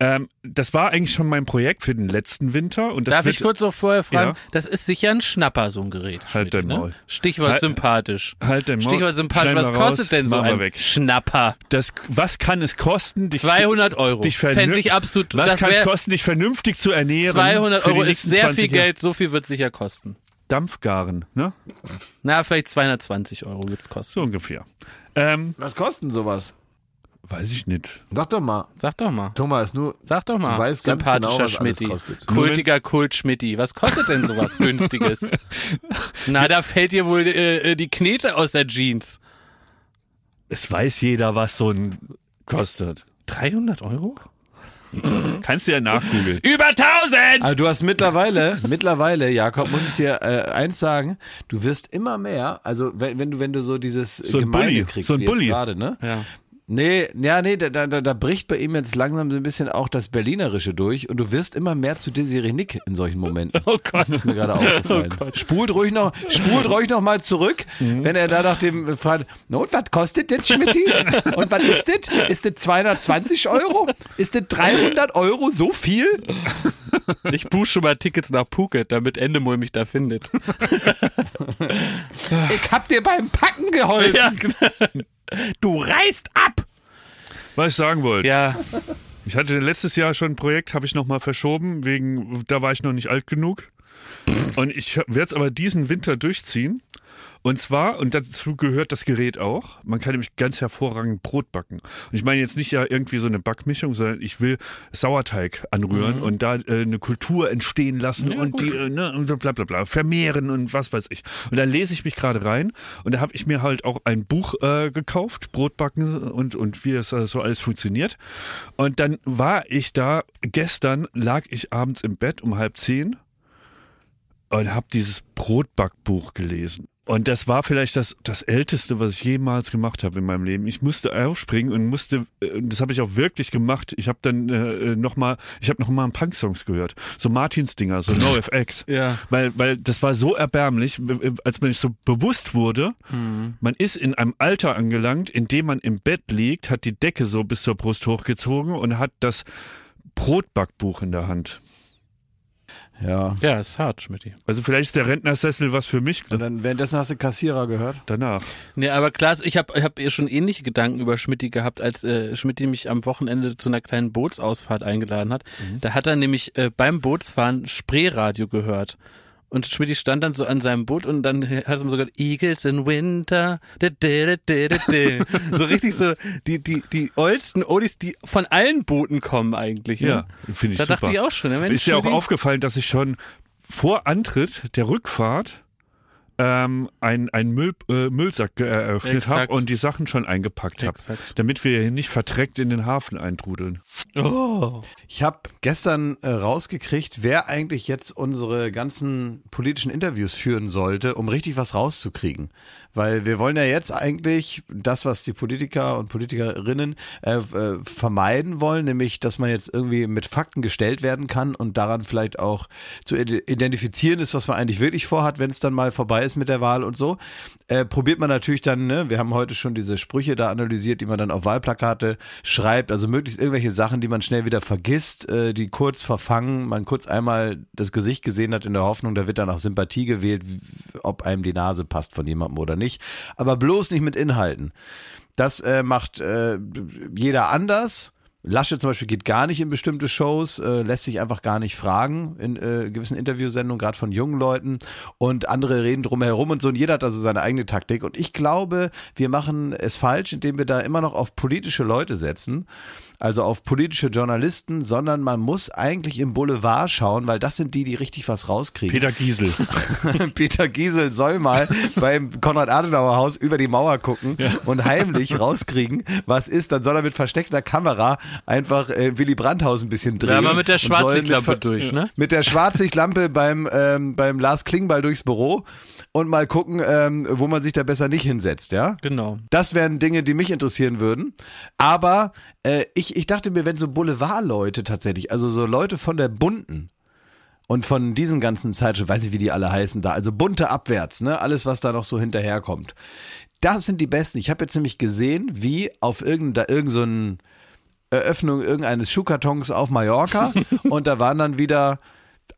ähm, das war eigentlich schon mein Projekt für den letzten Winter und das Darf wird, ich kurz noch vorher fragen? Ja. Das ist sicher ein Schnapper, so ein Gerät. Halt dein ne? Maul. Stichwort Halt- sympathisch. Halt dein Maul. Stichwort sympathisch. Was raus, kostet denn so ein weg. Schnapper? Das, was kann es kosten, dich 200 Euro. Dich Fände ich absolut. Was kann es kosten, dich vernünftig zu ernähren? 200 für die Euro ist sehr 20 viel Jahre? Geld. So viel wird sicher kosten. Dampfgaren, ne? Na, vielleicht 220 Euro wird's kosten. So ungefähr. Ähm, Was kostet denn sowas? weiß ich nicht. Sag doch mal. Sag doch mal. Thomas, nur Sag doch mal. Du weißt ganz Sympathischer genau, was alles Schmidti. kostet. Kultiger Kult Schmidti. Was kostet denn sowas [laughs] Günstiges? Na, da fällt dir wohl äh, äh, die Knete aus der Jeans. Es weiß jeder, was so ein kostet. 300 Euro? Kannst du ja nachgoogeln. [laughs] Über 1000! Also du hast mittlerweile, mittlerweile, Jakob, muss ich dir äh, eins sagen, du wirst immer mehr, also wenn, wenn du, wenn du so dieses So ein Gemeinde Bulli, kriegst, so ein wie jetzt Bulli. gerade, ne? Ja. Nee, ja, nee, da, da, da bricht bei ihm jetzt langsam so ein bisschen auch das Berlinerische durch und du wirst immer mehr zu Desiree Nick in solchen Momenten. [laughs] Oh Gott. Das ist mir gerade [laughs] aufgefallen. spult ruhig noch, spult ruhig noch mal zurück, wenn er da nach dem fragt, no, und was kostet das, Schmidti? Und was ist das? Ist das 220 Euro? Ist das 300 Euro so viel? [laughs] Ich buche schon mal Tickets nach Phuket, damit Endemol mich da findet. Ich hab dir beim Packen geholfen. Ja, genau. Du reißt ab! Was ich sagen wollte. Ja, Ich hatte letztes Jahr schon ein Projekt, habe ich nochmal verschoben, wegen, da war ich noch nicht alt genug. Und ich werde es aber diesen Winter durchziehen. Und zwar, und dazu gehört das Gerät auch, man kann nämlich ganz hervorragend Brot backen. Und ich meine jetzt nicht ja irgendwie so eine Backmischung, sondern ich will Sauerteig anrühren und da äh, eine Kultur entstehen lassen und die, äh, ne, und bla bla bla, vermehren und was weiß ich. Und da lese ich mich gerade rein und da habe ich mir halt auch ein Buch äh, gekauft, Brotbacken und, und wie es äh, so alles funktioniert. Und dann war ich da, gestern lag ich abends im Bett um halb zehn und habe dieses Brotbackbuch gelesen. Und das war vielleicht das, das Älteste, was ich jemals gemacht habe in meinem Leben. Ich musste aufspringen und musste, äh, das habe ich auch wirklich gemacht. Ich habe dann äh, nochmal, ich habe nochmal ein Punk-Songs gehört. So Martins-Dinger, so NoFX. [laughs] Ja. Weil, weil das war so erbärmlich, als man sich so bewusst wurde, man ist in einem Alter angelangt, in dem man im Bett liegt, hat die Decke so bis zur Brust hochgezogen und hat das Brotbackbuch in der Hand. Ja. Ja, ist hart, Schmidti. Also vielleicht ist der Rentnersessel was für mich Und dann währenddessen hast du Kassierer gehört. danach. Nee, aber Klaas, ich habe ich hab eh schon ähnliche Gedanken über Schmidti gehabt, als äh, Schmidti mich am Wochenende zu einer kleinen Bootsausfahrt eingeladen hat. Da hat er nämlich äh, beim Bootsfahren Spreeradio gehört. Und Schmidti stand dann so an seinem Boot und dann hat er so gesagt, Eagles in Winter. Da, da, da, da, da. so richtig so die, die, die oldsten Oldies, die von allen Booten kommen eigentlich. ne? Ja, finde ich Da super. dachte ich auch schon. Ja, Mensch, ist dir auch aufgefallen, dass ich schon vor Antritt der Rückfahrt ähm, ein, ein Müll, äh, Müllsack eröffnet habe und die Sachen schon eingepackt habe, damit wir hier nicht verdreckt in den Hafen eintrudeln. Oh. Ich habe gestern äh, rausgekriegt, wer eigentlich jetzt unsere ganzen politischen Interviews führen sollte, um richtig was rauszukriegen. Weil wir wollen ja jetzt eigentlich das, was die Politiker und Politikerinnen äh, äh, vermeiden wollen, nämlich, dass man jetzt irgendwie mit Fakten gestellt werden kann und daran vielleicht auch zu ide- identifizieren ist, was man eigentlich wirklich vorhat, wenn es dann mal vorbei ist mit der Wahl und so. Äh, probiert man natürlich dann, ne, wir haben heute schon diese Sprüche da analysiert, die man dann auf Wahlplakate schreibt, also möglichst irgendwelche Sachen, die man schnell wieder vergisst, äh, die kurz verfangen, man kurz einmal das Gesicht gesehen hat in der Hoffnung, da wird dann nach Sympathie gewählt, ob einem die Nase passt von jemandem oder nicht. Aber bloß nicht mit Inhalten. Das äh, macht äh, jeder anders. Lasche zum Beispiel geht gar nicht in bestimmte Shows, äh, lässt sich einfach gar nicht fragen in äh, gewissen Interviewsendungen, gerade von jungen Leuten. Und andere reden drumherum und so. Und jeder hat also seine eigene Taktik. Und ich glaube, wir machen es falsch, indem wir da immer noch auf politische Leute setzen. Also auf politische Journalisten, sondern man muss eigentlich im Boulevard schauen, weil das sind die, die richtig was rauskriegen. Peter Giesel. [laughs] Peter Giesel soll mal beim Konrad-Adenauer-Haus über die Mauer gucken und heimlich rauskriegen, was ist. Dann soll er mit versteckter Kamera einfach äh, Willy Brandt-Haus ein bisschen drehen. Ja, mal mit der Schwarzlichtlampe mit durch, ne? Mit der Schwarzlichtlampe beim, ähm, beim Lars Klingbeil durchs Büro und mal gucken, ähm, wo man sich da besser nicht hinsetzt, ja? Genau. Das wären Dinge, die mich interessieren würden. Aber äh, ich, ich dachte mir, wenn so Boulevardleute tatsächlich, also so Leute von der Bunten und von diesen ganzen Zeitschriften, weiß ich, wie die alle heißen da, also bunte abwärts, ne, alles, was da noch so hinterherkommt. Das sind die besten. Ich habe jetzt nämlich gesehen, wie auf irgendein, irgend so ein Eröffnung irgendeines Schuhkartons auf Mallorca [laughs] und da waren dann wieder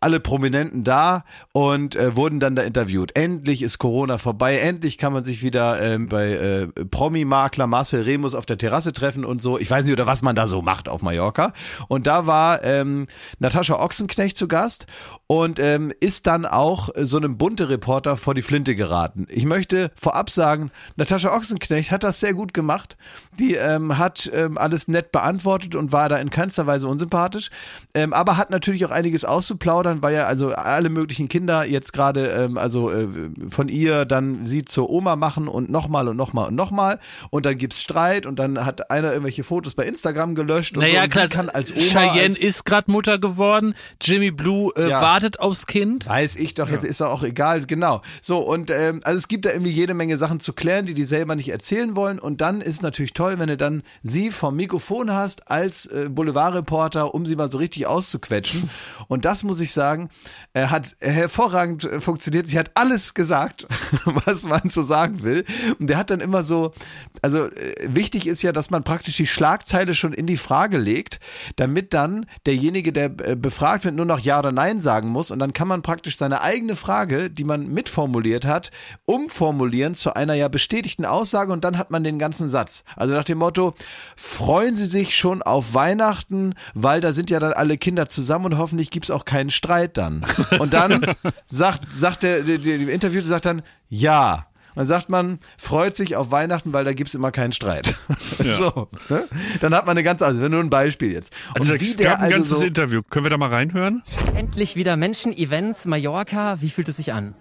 alle Prominenten da und äh, wurden dann da interviewt. Endlich ist Corona vorbei, endlich kann man sich wieder ähm, bei äh, Promi-Makler Marcel Remus auf der Terrasse treffen und so. Ich weiß nicht, oder was man da so macht auf Mallorca. Und da war ähm, Natascha Ochsenknecht zu Gast und ähm, ist dann auch äh, so einem bunte Reporter vor die Flinte geraten. Ich möchte vorab sagen, Natascha Ochsenknecht hat das sehr gut gemacht. Die ähm, hat ähm, alles nett beantwortet und war da in keinster Weise unsympathisch, ähm, aber hat natürlich auch einiges auszuplaudern, weil ja also alle möglichen Kinder jetzt gerade ähm, also äh, von ihr dann sie zur Oma machen und nochmal und nochmal und nochmal und dann gibt's Streit und dann hat einer irgendwelche Fotos bei Instagram gelöscht und so Naja, und klar, kann als Oma Cheyenne als, ist gerade Mutter geworden, Jimmy Blue äh, Ja. Wartet aufs Kind. Weiß ich doch, jetzt ist doch auch egal, genau. So, und ähm, also es gibt da irgendwie jede Menge Sachen zu klären, die die selber nicht erzählen wollen. Und dann ist natürlich toll, wenn du dann sie vom Mikrofon hast als äh, Boulevardreporter, um sie mal so richtig auszuquetschen. [laughs] Und das muss ich sagen, äh, hat hervorragend äh, funktioniert. Sie hat alles gesagt, [laughs] was man so sagen will. Und der hat dann immer so, also äh, wichtig ist ja, dass man praktisch die Schlagzeile schon in die Frage legt, damit dann derjenige, der äh, befragt wird, nur noch Ja oder Nein sagen muss. Und dann kann man praktisch seine eigene Frage, die man mitformuliert hat, umformulieren zu einer ja bestätigten Aussage und dann hat man den ganzen Satz. Also nach dem Motto, freuen Sie sich schon auf Weihnachten, weil da sind ja dann alle Kinder zusammen und hoffentlich gibt's auch keinen Streit dann. Und dann [laughs] sagt, sagt der, der, der Interviewte sagt dann, ja. Dann sagt man, freut sich auf Weihnachten, weil da gibt's immer keinen Streit. [laughs] So, ne? Dann hat man eine ganze, also nur ein Beispiel jetzt. Also Und es gab ein also ganzes so, Interview. Können wir da mal reinhören? Endlich wieder Menschen, Events, Mallorca. Wie fühlt es sich an?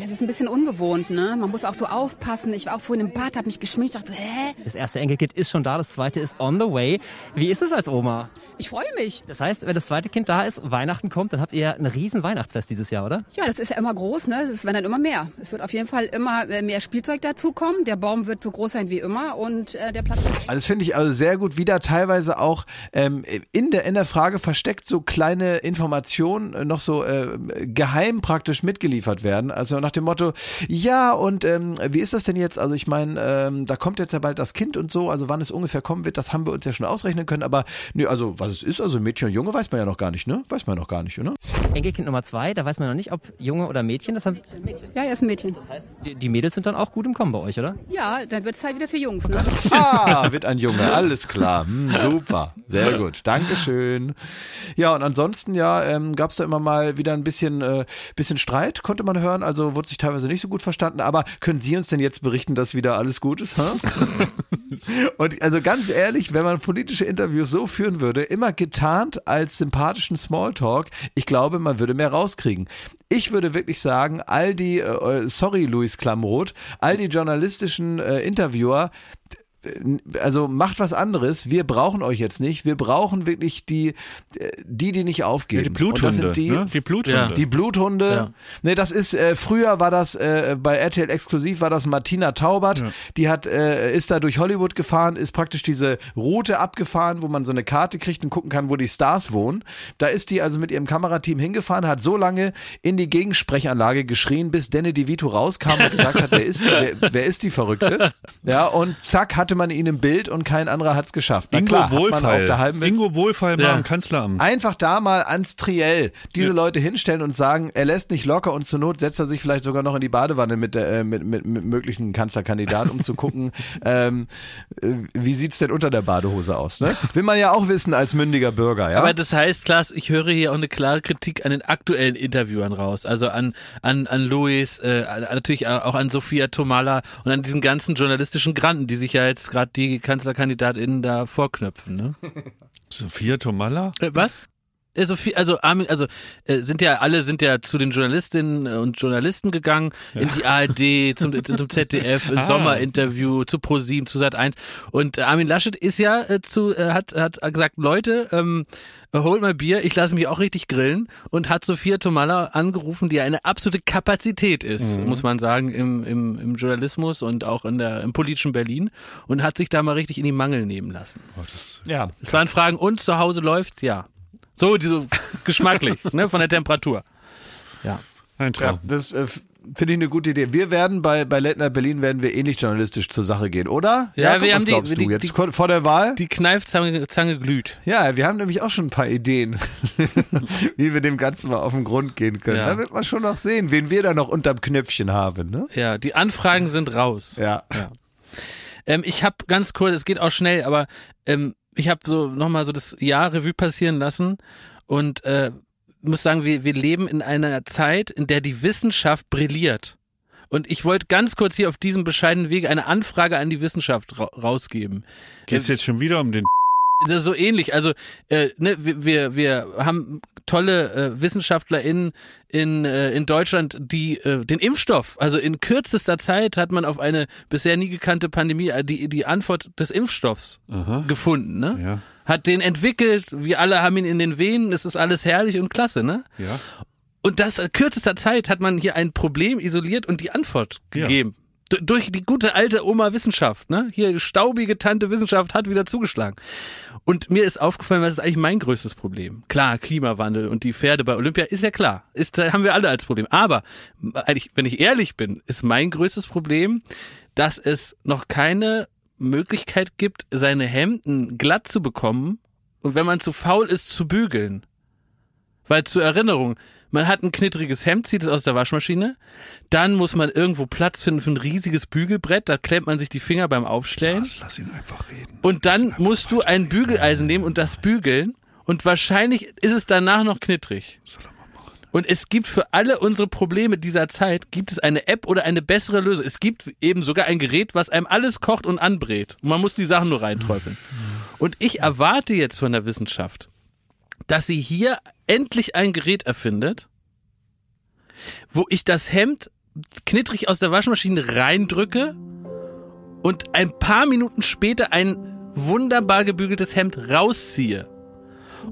Ja, das ist ein bisschen ungewohnt, ne? Man muss auch so aufpassen. Ich war auch vorhin im Bad, hab mich geschminkt, dachte so, hä? Das erste Enkelkind ist schon da, das zweite ist on the way. Wie ist es als Oma? Ich freue mich. Das heißt, wenn das zweite Kind da ist, Weihnachten kommt, dann habt ihr ein riesen Weihnachtsfest dieses Jahr, oder? Ja, das ist ja immer groß, ne? Es werden dann immer mehr. Es wird auf jeden Fall immer äh, mehr Spielzeug dazukommen. Der Baum wird so groß sein wie immer und äh, der Platz. Also das finde ich also sehr gut, wie da teilweise auch ähm, in, der, in der Frage versteckt so kleine Informationen noch so äh, geheim praktisch mitgeliefert werden. Also nach nach dem Motto, ja, und ähm, wie ist das denn jetzt? Also ich meine, ähm, da kommt jetzt ja bald das Kind und so, also wann es ungefähr kommen wird, das haben wir uns ja schon ausrechnen können, aber nö, also was es ist, also Mädchen und Junge weiß man ja noch gar nicht, ne? Weiß man noch gar nicht, oder? Enkelkind Nummer zwei, da weiß man noch nicht, ob Junge oder Mädchen. Das haben, Ja, er ist ein Mädchen. die, die Mädels sind dann auch gut im Kommen bei euch, oder? Ja, dann wird es halt wieder für Jungs, ne? [laughs] Ah, wird ein Junge, alles klar. Hm, super, sehr gut. Dankeschön. Ja, und ansonsten ja, ähm, gab es da immer mal wieder ein bisschen, äh, bisschen Streit, konnte man hören. Also wurde sich teilweise nicht so gut verstanden. Aber können Sie uns denn jetzt berichten, dass wieder alles gut ist? Ha? [laughs] und also ganz ehrlich, wenn man politische Interviews so führen würde, immer getarnt als sympathischen Smalltalk, ich glaube, man würde mehr rauskriegen. Ich würde wirklich sagen, all die, äh, sorry Luis Klamroth, all die journalistischen äh, Interviewer, also macht was anderes. Wir brauchen euch jetzt nicht. Wir brauchen wirklich die, die, die nicht aufgeben. Ja, die Bluthunde. Und das sind die, ne? Die Bluthunde. Ja. die Bluthunde. Ja. Nee, das ist, äh, früher war das, äh, bei RTL exklusiv war das Martina Taubert. Die hat, äh, ist da durch Hollywood gefahren, ist praktisch diese Route abgefahren, wo man so eine Karte kriegt und gucken kann, wo die Stars wohnen. Da ist die also mit ihrem Kamerateam hingefahren, hat so lange in die Gegensprechanlage geschrien, bis Danny DeVito rauskam und gesagt hat, wer ist, wer, wer ist die Verrückte? Ja, und zack, hatte man ihn im Bild und kein anderer hat's geschafft. Na Ingo klar, hat man Wohlfeil. auf der halben Welt Ingo Wohlfeil war Ja. im Kanzleramt. Einfach da mal ans Triell diese Leute hinstellen und sagen, er lässt nicht locker und zur Not setzt er sich vielleicht sogar noch in die Badewanne mit, der, äh, mit, mit, mit möglichen Kanzlerkandidaten, um zu gucken, [laughs] ähm, äh, wie sieht's denn unter der Badehose aus. Ne? Will man ja auch wissen als mündiger Bürger. Ja? Aber das heißt, Klaas, ich höre hier auch eine klare Kritik an den aktuellen Interviewern raus. Also an, an, an Luis, äh, natürlich auch an Sophia Tomala und an diesen ganzen journalistischen Granten, die sich ja jetzt gerade die KanzlerkandidatInnen da vorknöpfen. Ne? [laughs] Sophia Tomalla? Äh, was? Äh, Sophie, also Armin, also äh, sind ja alle sind ja zu den Journalistinnen und Journalisten gegangen in die ARD zum, [laughs] zum ZDF ein Ah. Sommerinterview zu ProSieben zu Sat1 und äh, Armin Laschet ist ja äh, zu äh, hat hat gesagt Leute ähm, holt mal Bier ich lasse mich auch richtig grillen und hat Sophia Tomalla angerufen die ja eine absolute Kapazität ist muss man sagen im, im, im Journalismus und auch in der im politischen Berlin und hat sich da mal richtig in die Mangel nehmen lassen ja. es waren Fragen, und zu Hause läuft's? Ja. So, so geschmacklich, [laughs] ne, von der Temperatur. Ja. Ein ja, Traum. das äh, finde ich eine gute Idee. Wir werden bei, bei Late Night Berlin werden wir ähnlich journalistisch zur Sache gehen, oder? Ja, Jakob, wir was haben die- glaubst du die- jetzt die- vor der Wahl? Die Kneifzange Zange glüht. Ja, wir haben nämlich auch schon ein paar Ideen, [laughs] wie wir dem Ganzen mal auf den Grund gehen können. Ja. Da wird man schon noch sehen, wen wir da noch unterm Knöpfchen haben. Ne? Ja, die Anfragen sind raus. Ja. Ähm, ich habe ganz kurz, es geht auch schnell, aber ähm, ich habe so nochmal so das Jahr Revue passieren lassen und äh, muss sagen, wir, wir leben in einer Zeit, in der die Wissenschaft brilliert. Und ich wollte ganz kurz hier auf diesem bescheidenen Wege eine Anfrage an die Wissenschaft ra rausgeben. Geht's jetzt schon wieder um den Das ist so ähnlich. Also äh, ne, wir, wir, haben tolle äh, WissenschaftlerInnen in, äh, in Deutschland, die äh, den Impfstoff, also in kürzester Zeit hat man auf eine bisher nie gekannte Pandemie äh, die, die Antwort des Impfstoffs gefunden. Ne? Ja. Hat den entwickelt, wir alle haben ihn in den Venen, es ist alles herrlich und klasse. Ne? Ja. Und das äh, kürzester Zeit hat man hier ein Problem isoliert und die Antwort Ja. gegeben. D durch die gute alte Oma Wissenschaft, ne? Hier staubige Tante Wissenschaft hat wieder zugeschlagen. Und mir ist aufgefallen, was ist eigentlich mein größtes Problem? Klar, Klimawandel und die Pferde bei Olympia ist ja klar. Ist, haben wir alle als Problem. Aber eigentlich, wenn ich ehrlich bin, ist mein größtes Problem, dass es noch keine Möglichkeit gibt, seine Hemden glatt zu bekommen und wenn man zu faul ist, zu bügeln. Weil zur Erinnerung, man hat ein knittriges Hemd, zieht es aus der Waschmaschine, dann muss man irgendwo Platz finden für ein riesiges Bügelbrett, da klemmt man sich die Finger beim Aufstellen. Lass, lass ihn einfach reden. Und dann musst du ein Bügeleisen nehmen und das bügeln und wahrscheinlich ist es danach noch knittrig. Und es gibt für alle unsere Probleme dieser Zeit, gibt es eine App oder eine bessere Lösung. Es gibt eben sogar ein Gerät, was einem alles kocht und anbrät. Und man muss die Sachen nur reinträufeln. Und ich erwarte jetzt von der Wissenschaft, dass sie hier endlich ein Gerät erfindet, wo ich das Hemd knittrig aus der Waschmaschine reindrücke und ein paar Minuten später ein wunderbar gebügeltes Hemd rausziehe.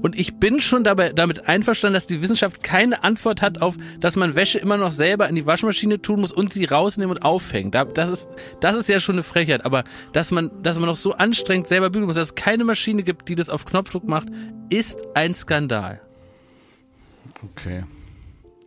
Und ich bin schon dabei, damit einverstanden, dass die Wissenschaft keine Antwort hat auf, dass man Wäsche immer noch selber in die Waschmaschine tun muss und sie rausnehmen und aufhängen. Da- Das ist, das ist ja schon eine Frechheit. Aber dass man, dass man noch so anstrengend selber bügeln muss, dass es keine Maschine gibt, die das auf Knopfdruck macht, ist ein Skandal. Okay.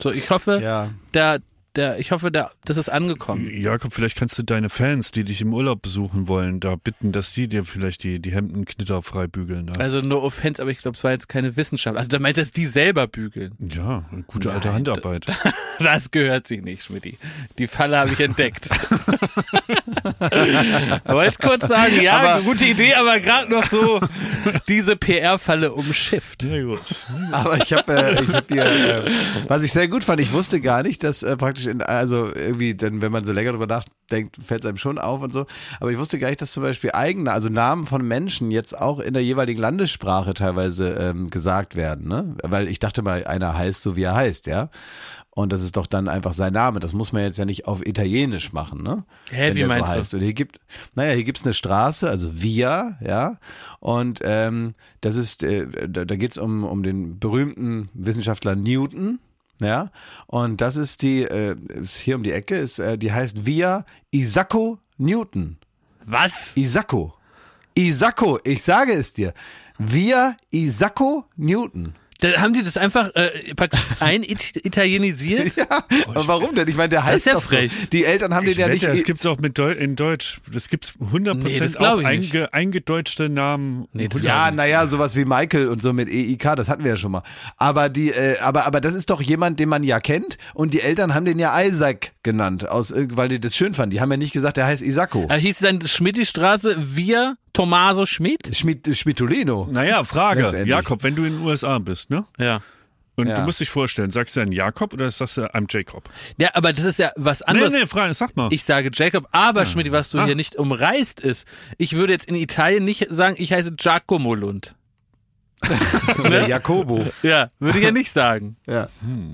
So, ich hoffe, Ja. da der, ich hoffe, der, das ist angekommen. Jakob, vielleicht kannst du deine Fans, die dich im Urlaub besuchen wollen, da bitten, dass sie dir vielleicht die, die Hemden knitterfrei bügeln. Da. Also no offense, aber ich glaube, es war jetzt keine Wissenschaft. Also da meint dass die selber bügeln. ja, gute alte Nein, Handarbeit. [laughs] Das gehört sich nicht, Schmidti. Die Falle habe ich entdeckt. [laughs] aber jetzt kurz sagen, ja, Aber- gute Idee, aber gerade noch so diese PR-Falle umschifft. Ja, gut. Aber ich habe äh, ich hab hier, äh, was ich sehr gut fand, ich wusste gar nicht, dass äh, praktisch in, also irgendwie, denn wenn man so länger drüber nachdenkt, fällt es einem schon auf und so. Aber ich wusste gar nicht, dass zum Beispiel eigene, also Namen von Menschen jetzt auch in der jeweiligen Landessprache teilweise ähm, gesagt werden, ne? Weil ich dachte mal, einer heißt so, wie er heißt, ja. Und das ist doch dann einfach sein Name. Das muss man jetzt ja nicht auf Italienisch machen, ne? Hä, Wenn wie meinst so du? heißt. Und hier gibt, naja, hier gibt's eine Straße, also Via, ja. Und ähm, das ist, äh, da, da geht's um, um den berühmten Wissenschaftler Newton, ja. Und das ist die, äh, ist hier um die Ecke, ist, äh, die heißt Via Isacco Newton. Was? Isacco. Isacco, ich sage es dir. Via Isacco Newton. Da haben die das einfach äh, praktisch [laughs] ein-italienisiert? Ja, aber warum denn? Ich meine, der heißt ist ja doch frech. So. Die Eltern haben Ich den ja wette, nicht. das gibt's auch mit Deu in Deutsch. Das gibt's 100% Nee, das auch einge eingedeutschte Namen. Nee, das Ja, naja, sowas wie Michael und so mit EIK, das hatten wir ja schon mal. Aber die, äh, aber, aber das ist doch jemand, den man ja kennt und die Eltern haben den ja Isaac genannt, aus, weil die das schön fanden. Die haben ja nicht gesagt, der heißt Isacco. Da hieß dann Schmidti-Straße via Tommaso Schmidt? Schmid, Schmidtolino. Naja, Frage. Jakob, wenn du in den USA bist, ne? Ja. Und Ja. du musst dich vorstellen, sagst du dann Jakob oder sagst du I'm Jacob? Ja, aber das ist ja was Nee, anderes. nee, Frage, sag mal. Ich sage Jacob, aber Schmidt, was du Ah. hier nicht umreißt ist, ich würde jetzt in Italien nicht sagen, ich heiße Giacomo Lund. Oder Jacobo. Ja, würde ich ja [laughs] nicht sagen. Ja.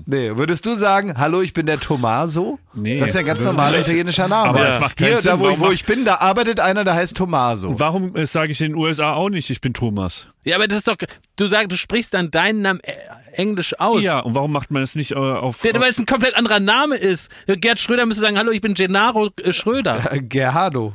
Nee, würdest du sagen, hallo, ich bin der Tommaso? Nee. Das ist ja ein ganz normaler italienischer Name. Aber das macht keinen Hier, Sinn. da wo, ich, wo ich bin, da arbeitet einer, der heißt Tommaso. Warum äh, sage ich in den USA auch nicht, ich bin Thomas? Ja, aber das ist doch, du sagst, du sprichst dann deinen Namen äh, Englisch aus. Ja, und warum macht man das nicht äh, auf... Ja, Weil es ein komplett anderer Name ist. Gerd Schröder müsste sagen, hallo, ich bin Gennaro äh, Schröder. [laughs] Gerhardo.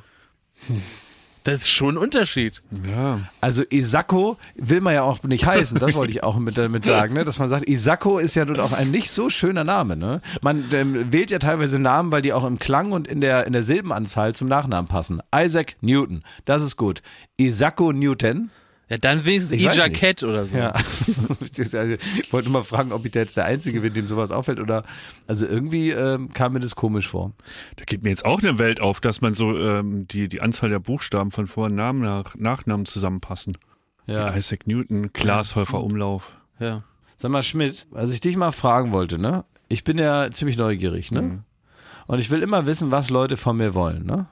Das ist schon ein Unterschied. ja. Also Isacco will man ja auch nicht heißen, das wollte ich auch mit damit sagen, ne? dass man sagt, Isacco ist ja nun auch ein nicht so schöner Name. Ne? Man ähm, wählt ja teilweise Namen, weil die auch im Klang und in der, in der Silbenanzahl zum Nachnamen passen. Isaac Newton, das ist gut. Isacco Newton, Ja, dann wenigstens Ija. Cat oder so. ja. [laughs] Also, ich wollte mal fragen, ob ich da jetzt der Einzige bin, dem sowas auffällt oder, also irgendwie ähm, kam mir das komisch vor. Da geht mir jetzt auch eine Welt auf, dass man so ähm, die, die Anzahl der Buchstaben von Vor- und Namen nach Nachnamen zusammenpassen. Ja. Isaac Newton, Glashäufer Umlauf. Ja. Sag mal, Schmidt, als ich dich mal fragen wollte, ne? Ich bin ja ziemlich neugierig, ne? Und ich will immer wissen, was Leute von mir wollen, ne?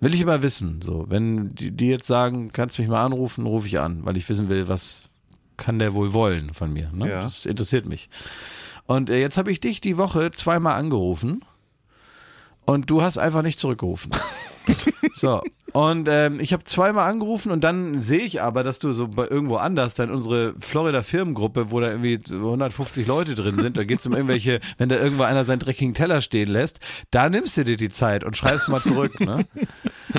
Will ich immer wissen, so. Wenn die, die jetzt sagen, kannst mich mal anrufen, rufe ich an, weil ich wissen will, was kann der wohl wollen von mir, ne? Ja. Das interessiert mich. Und äh, jetzt habe ich dich die Woche zweimal angerufen und du hast einfach nicht zurückgerufen. [laughs] So. Und ähm, ich habe zweimal angerufen und dann sehe ich aber, dass du so bei irgendwo anders dann unsere Florida Firmengruppe, wo da irgendwie 150 Leute drin sind, da geht's um irgendwelche, [laughs] wenn da irgendwo einer seinen dreckigen Teller stehen lässt, da nimmst du dir die Zeit und schreibst mal zurück, ne?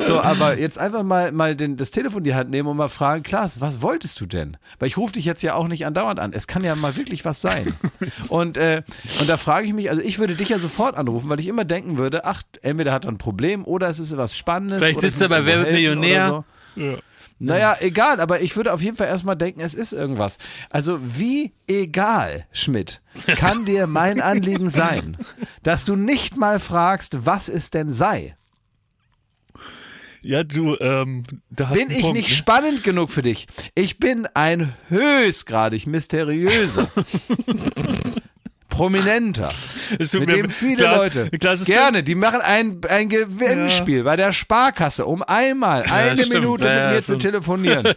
So, aber jetzt einfach mal mal den, das Telefon in die Hand nehmen und mal fragen, Klaas, was wolltest du denn? Weil ich rufe dich jetzt ja auch nicht andauernd an. Es kann ja mal wirklich was sein. [laughs] Und äh, und da frage ich mich, also ich würde dich ja sofort anrufen, weil ich immer denken würde, ach, entweder hat er ein Problem oder es ist was Spannendes. Vielleicht sitzt er bei Wer wird Millionär? oder So. Naja, egal, aber ich würde auf jeden Fall erstmal denken, es ist irgendwas. Also wie egal, Schmidt, kann dir mein Anliegen sein, [laughs] dass du nicht mal fragst, was es denn sei? Ja, du, ähm, da hast Bin ich Punkt, nicht ne? spannend genug für dich? Ich bin ein höchstgradig mysteriöser, [laughs] prominenter, mit dem viele Klaas- Leute Klaas, gerne, die machen ein, ein Gewinnspiel bei der Sparkasse, um einmal eine stimmt. Minute Ja, mit ja, mir zu stimmt. telefonieren. [laughs]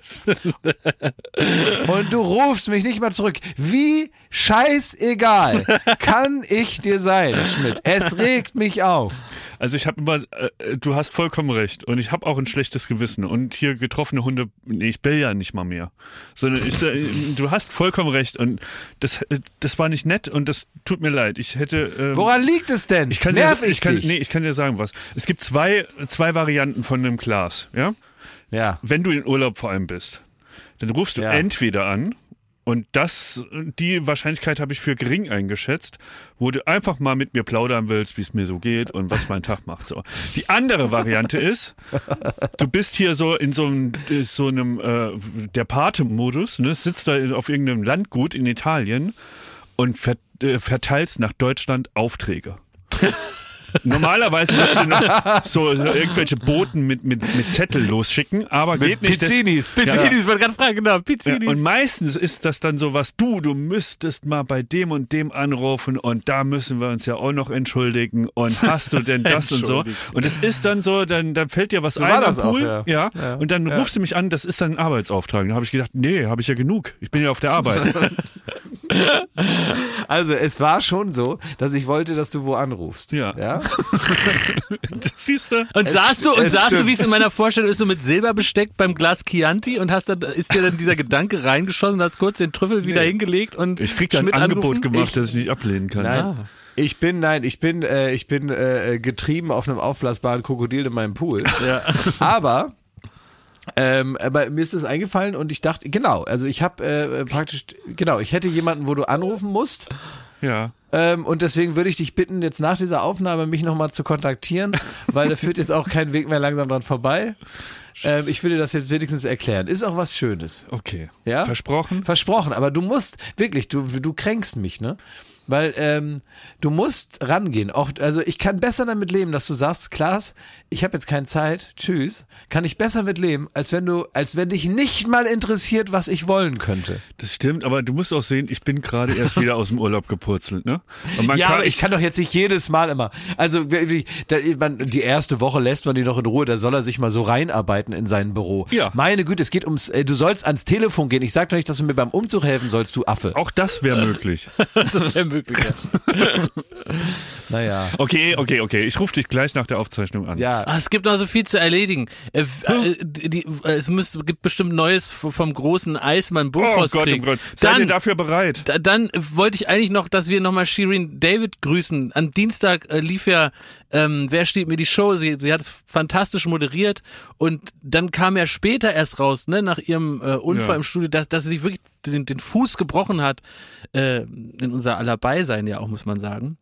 Und du rufst mich nicht mal zurück. Wie scheißegal [laughs] kann ich dir sein, Schmidt? Es regt mich auf. Also ich habe immer, äh, du hast vollkommen recht und ich habe auch ein schlechtes Gewissen und hier getroffene Hunde, nee, ich bell ja nicht mal mehr, sondern ich, äh, du hast vollkommen recht und das, äh, das war nicht nett und das tut mir leid. Ich hätte, ähm, Woran liegt es denn? ich kann Nerv dir, ich, ich kann, dich? nee, ich kann dir sagen was. Es gibt zwei, zwei Varianten von einem Glas, ja. Ja. Wenn du in Urlaub vor allem bist, dann rufst du Ja. entweder an und das, die Wahrscheinlichkeit habe ich für gering eingeschätzt, wo du einfach mal mit mir plaudern willst, wie es mir so geht und was mein Tag macht. So. Die andere Variante ist, du bist hier so in so einem, so einem äh, der Pate-Modus, ne, sitzt da auf irgendeinem Landgut in Italien und ver äh, verteilst nach Deutschland Aufträge. Normalerweise würdest du noch so, so irgendwelche Boten mit, mit, mit Zettel losschicken, aber geht nicht. Das- Pizzinis. Pizzinis, ich wollte gerade fragen, genau, ja, Pizzinis. und meistens ist das dann so was, du, du müsstest mal bei dem und dem anrufen und da müssen wir uns ja auch noch entschuldigen und hast du denn das und so. Und es ist dann so, dann, dann fällt dir was So ein am das auch, Pool. ja. ja. Ja. Und dann Ja. rufst du mich an, das ist dann ein Arbeitsauftrag. Da habe ich gedacht, nee, habe ich ja genug. Ich bin ja auf der [laughs] Arbeit. Also es war schon so, dass ich wollte, dass du wo anrufst. Ja. ja? [laughs] das siehst du. Und Es saßt du und saßt du, wie es in meiner Vorstellung ist, so mit Silber besteckt beim Glas Chianti und hast dann ist dir dann dieser Gedanke reingeschossen, hast kurz den Trüffel wieder hingelegt und Ich krieg da ein Angebot angerufen? gemacht, Ich- das ich nicht ablehnen kann. Nein. Ich bin, nein, ich bin, äh, ich bin äh, getrieben auf einem aufblasbaren Krokodil in meinem Pool. Ja. Aber ähm, aber mir ist das eingefallen und ich dachte, genau, also ich habe äh, praktisch, genau, ich hätte jemanden, wo du anrufen musst. Ja. Ähm, und deswegen würde ich dich bitten, jetzt nach dieser Aufnahme mich nochmal zu kontaktieren, [laughs] weil da führt jetzt auch kein Weg mehr langsam dran vorbei. Ähm, ich will dir das jetzt wenigstens erklären. Ist auch was Schönes. Okay. Ja? Versprochen? Versprochen, aber du musst, wirklich, du, du kränkst mich, ne? Weil ähm, du musst rangehen. Oft, also ich kann besser damit leben, dass du sagst, Klaas, ich habe jetzt keine Zeit, tschüss. Kann ich besser mit leben, als wenn du, als wenn dich nicht mal interessiert, was ich wollen könnte. Das stimmt, aber du musst auch sehen, ich bin gerade erst wieder aus dem Urlaub gepurzelt, ne? Und man ja, kann, aber ich kann doch jetzt nicht jedes Mal immer. Also die ersteChe lässt man die noch in Ruhe, da soll er sich mal so reinarbeiten in sein Büro. Ja. Meine Güte, es geht ums, äh, du sollst ans Telefon gehen. Ich sag doch nicht, dass du mir beim Umzug helfen sollst, du Affe. auch das wäre möglich. [laughs] Das wäre möglich. Ja. [laughs] Naja. Okay, okay, okay. Ich rufe dich gleich nach der Aufzeichnung an. Ja. Ah, es gibt noch so viel zu erledigen. Äh, äh, die, äh, es müsste, gibt bestimmt Neues vom großen Eismann Oh Bofors Gott, oh. Gott. Seid ihr Dann, dafür bereit? da- dann wollte ich eigentlich noch, dass wir nochmal Shirin David grüßen. Am Dienstag äh, lief ja ähm, Wer steht mir die Show? Sie, sie hat es fantastisch moderiert und dann kam ja später erst raus, ne, nach ihrem äh, Unfall Ja. im Studio, dass, dass sie sich wirklich den, den Fuß gebrochen hat, äh, in unser aller Beisein ja auch, muss man sagen.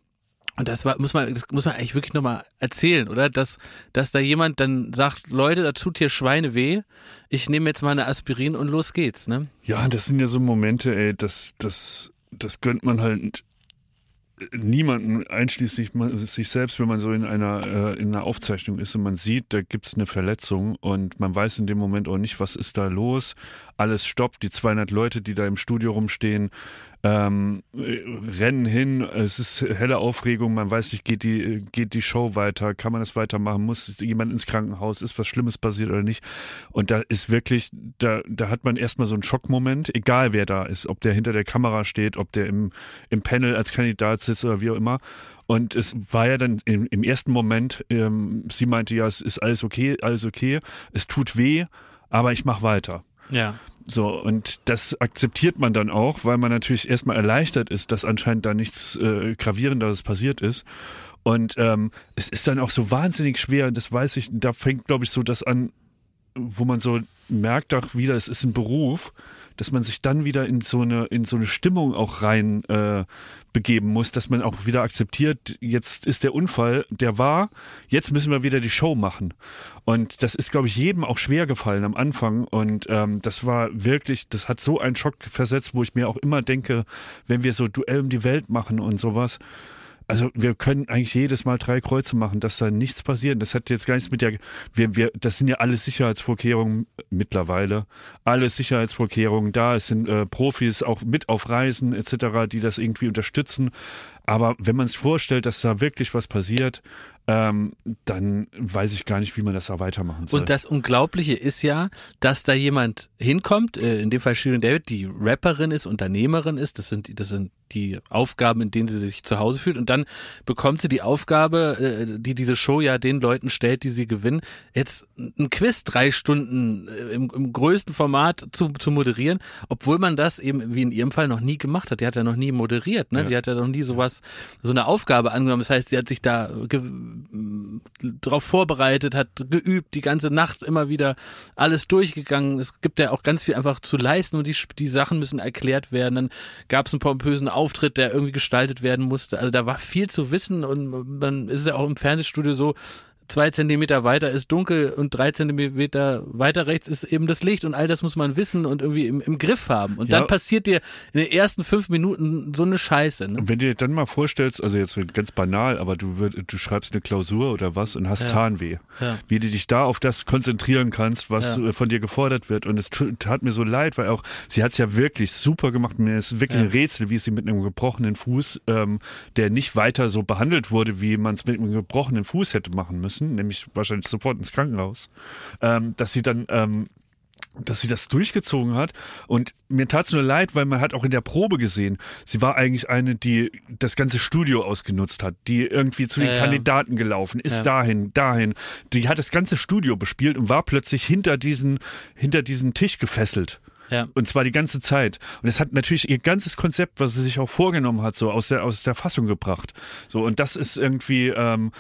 Und das war, muss man, das muss man eigentlich wirklich nochmal erzählen, oder? Dass, dass da jemand dann sagt, Leute, da tut hier Schweine weh, ich nehme jetzt mal eine Aspirin und los geht's, ne? Ja, das sind ja so Momente, ey, das, das, das gönnt man halt niemanden, einschließlich sich selbst, wenn man so in einer, äh, in einer Aufzeichnung ist und man sieht, da gibt's eine Verletzung und man weiß in dem Moment auch nicht, was ist da los. Alles stoppt, die 200 Leute, die da im Studio rumstehen, ähm, äh, rennen hin, es ist helle Aufregung, man weiß nicht, geht die, geht die Show weiter, kann man das weitermachen, muss jemand ins Krankenhaus, ist was Schlimmes passiert oder nicht. Und da ist wirklich, da, da hat man erstmal so einen Schockmoment, egal wer da ist, ob der hinter der Kamera steht, ob der im, im Panel als Kandidat sitzt oder wie auch immer. Und es war ja dann im, im ersten Moment, ähm, sie meinte ja, es ist alles okay, alles okay, es tut weh, aber ich mach weiter. Ja. So, und das akzeptiert man dann auch, weil man natürlich erstmal erleichtert ist, dass anscheinend da nichts äh, Gravierendes passiert ist. Und ähm, es ist dann auch so wahnsinnig schwer, und das weiß ich, da fängt, glaube ich, so das an, wo man so merkt auch wieder, es ist ein Beruf, dass man sich dann wieder in so eine, in so eine Stimmung auch rein äh, begeben muss, dass man auch wieder akzeptiert, jetzt ist der Unfall, der war, jetzt müssen wir wieder die Show machen. Und das ist, glaube ich, jedem auch schwer gefallen am Anfang. Und ähm, das war wirklich, das hat so einen Schock versetzt, wo ich mir auch immer denke, wenn wir so Duell um die Welt machen und sowas, also wir können eigentlich jedes Mal drei Kreuze machen, dass da nichts passiert. Das hat jetzt gar nichts mit der, wir, wir, das sind ja alles Sicherheitsvorkehrungen mittlerweile, alle Sicherheitsvorkehrungen da. Es sind äh, Profis auch mit auf Reisen etc., die das irgendwie unterstützen. Aber wenn man sich vorstellt, dass da wirklich was passiert, ähm, dann weiß ich gar nicht, wie man das da weitermachen soll. Und das Unglaubliche ist ja, dass da jemand hinkommt, äh, in dem Fall Shirin David, die Rapperin ist, Unternehmerin ist, das sind, das sind die Aufgaben, in denen sie sich zu Hause fühlt. Und dann bekommt sie die Aufgabe, äh, die diese Show ja den Leuten stellt, die sie gewinnen, jetzt ein Quiz drei Stunden äh, im, im größten Format zu, zu moderieren, obwohl man das eben wie in ihrem Fall noch nie gemacht hat. Die hat ja noch nie moderiert, ne? Die hat ja noch nie sowas, so eine Aufgabe angenommen. Das heißt, sie hat sich da ge drauf vorbereitet, hat geübt, die ganze Nacht immer wieder alles durchgegangen. Es gibt ja auch ganz viel einfach zu leisten und die, die Sachen müssen erklärt werden. Dann gab es einen pompösen Auftritt, der irgendwie gestaltet werden musste. Also da war viel zu wissen und dann ist es ja auch im Fernsehstudio so, zwei Zentimeter weiter ist dunkel und drei Zentimeter weiter rechts ist eben das Licht und all das muss man wissen und irgendwie im, im Griff haben. Und Ja. dann passiert dir in den ersten fünf Minuten so eine Scheiße. Ne? Und wenn du dir dann mal vorstellst, also jetzt wird ganz banal, aber du, du schreibst eine Klausur oder was und hast Zahnweh, Ja. wie du dich da auf das konzentrieren kannst, was Ja. von dir gefordert wird. Und es tat mir so leid, weil auch sie hat es ja wirklich super gemacht. Mir ist wirklich Ja. ein Rätsel, wie sie mit einem gebrochenen Fuß, ähm, der nicht weiter so behandelt wurde, wie man es mit einem gebrochenen Fuß hätte machen müssen, nämlich wahrscheinlich sofort ins Krankenhaus, ähm, dass sie dann ähm, dass sie das durchgezogen hat. Und mir tat's nur leid, weil man hat auch in der Probe gesehen, sie war eigentlich eine, die das ganze Studio ausgenutzt hat, die irgendwie zu den ja. Kandidaten gelaufen, ist Ja. dahin, dahin. Die hat das ganze Studio bespielt und war plötzlich hinter diesen, hinter diesen Tisch gefesselt. Ja. Und zwar die ganze Zeit. Und es hat natürlich ihr ganzes Konzept, was sie sich auch vorgenommen hat, so aus der, aus der Fassung gebracht. So, und das ist irgendwie, ähm,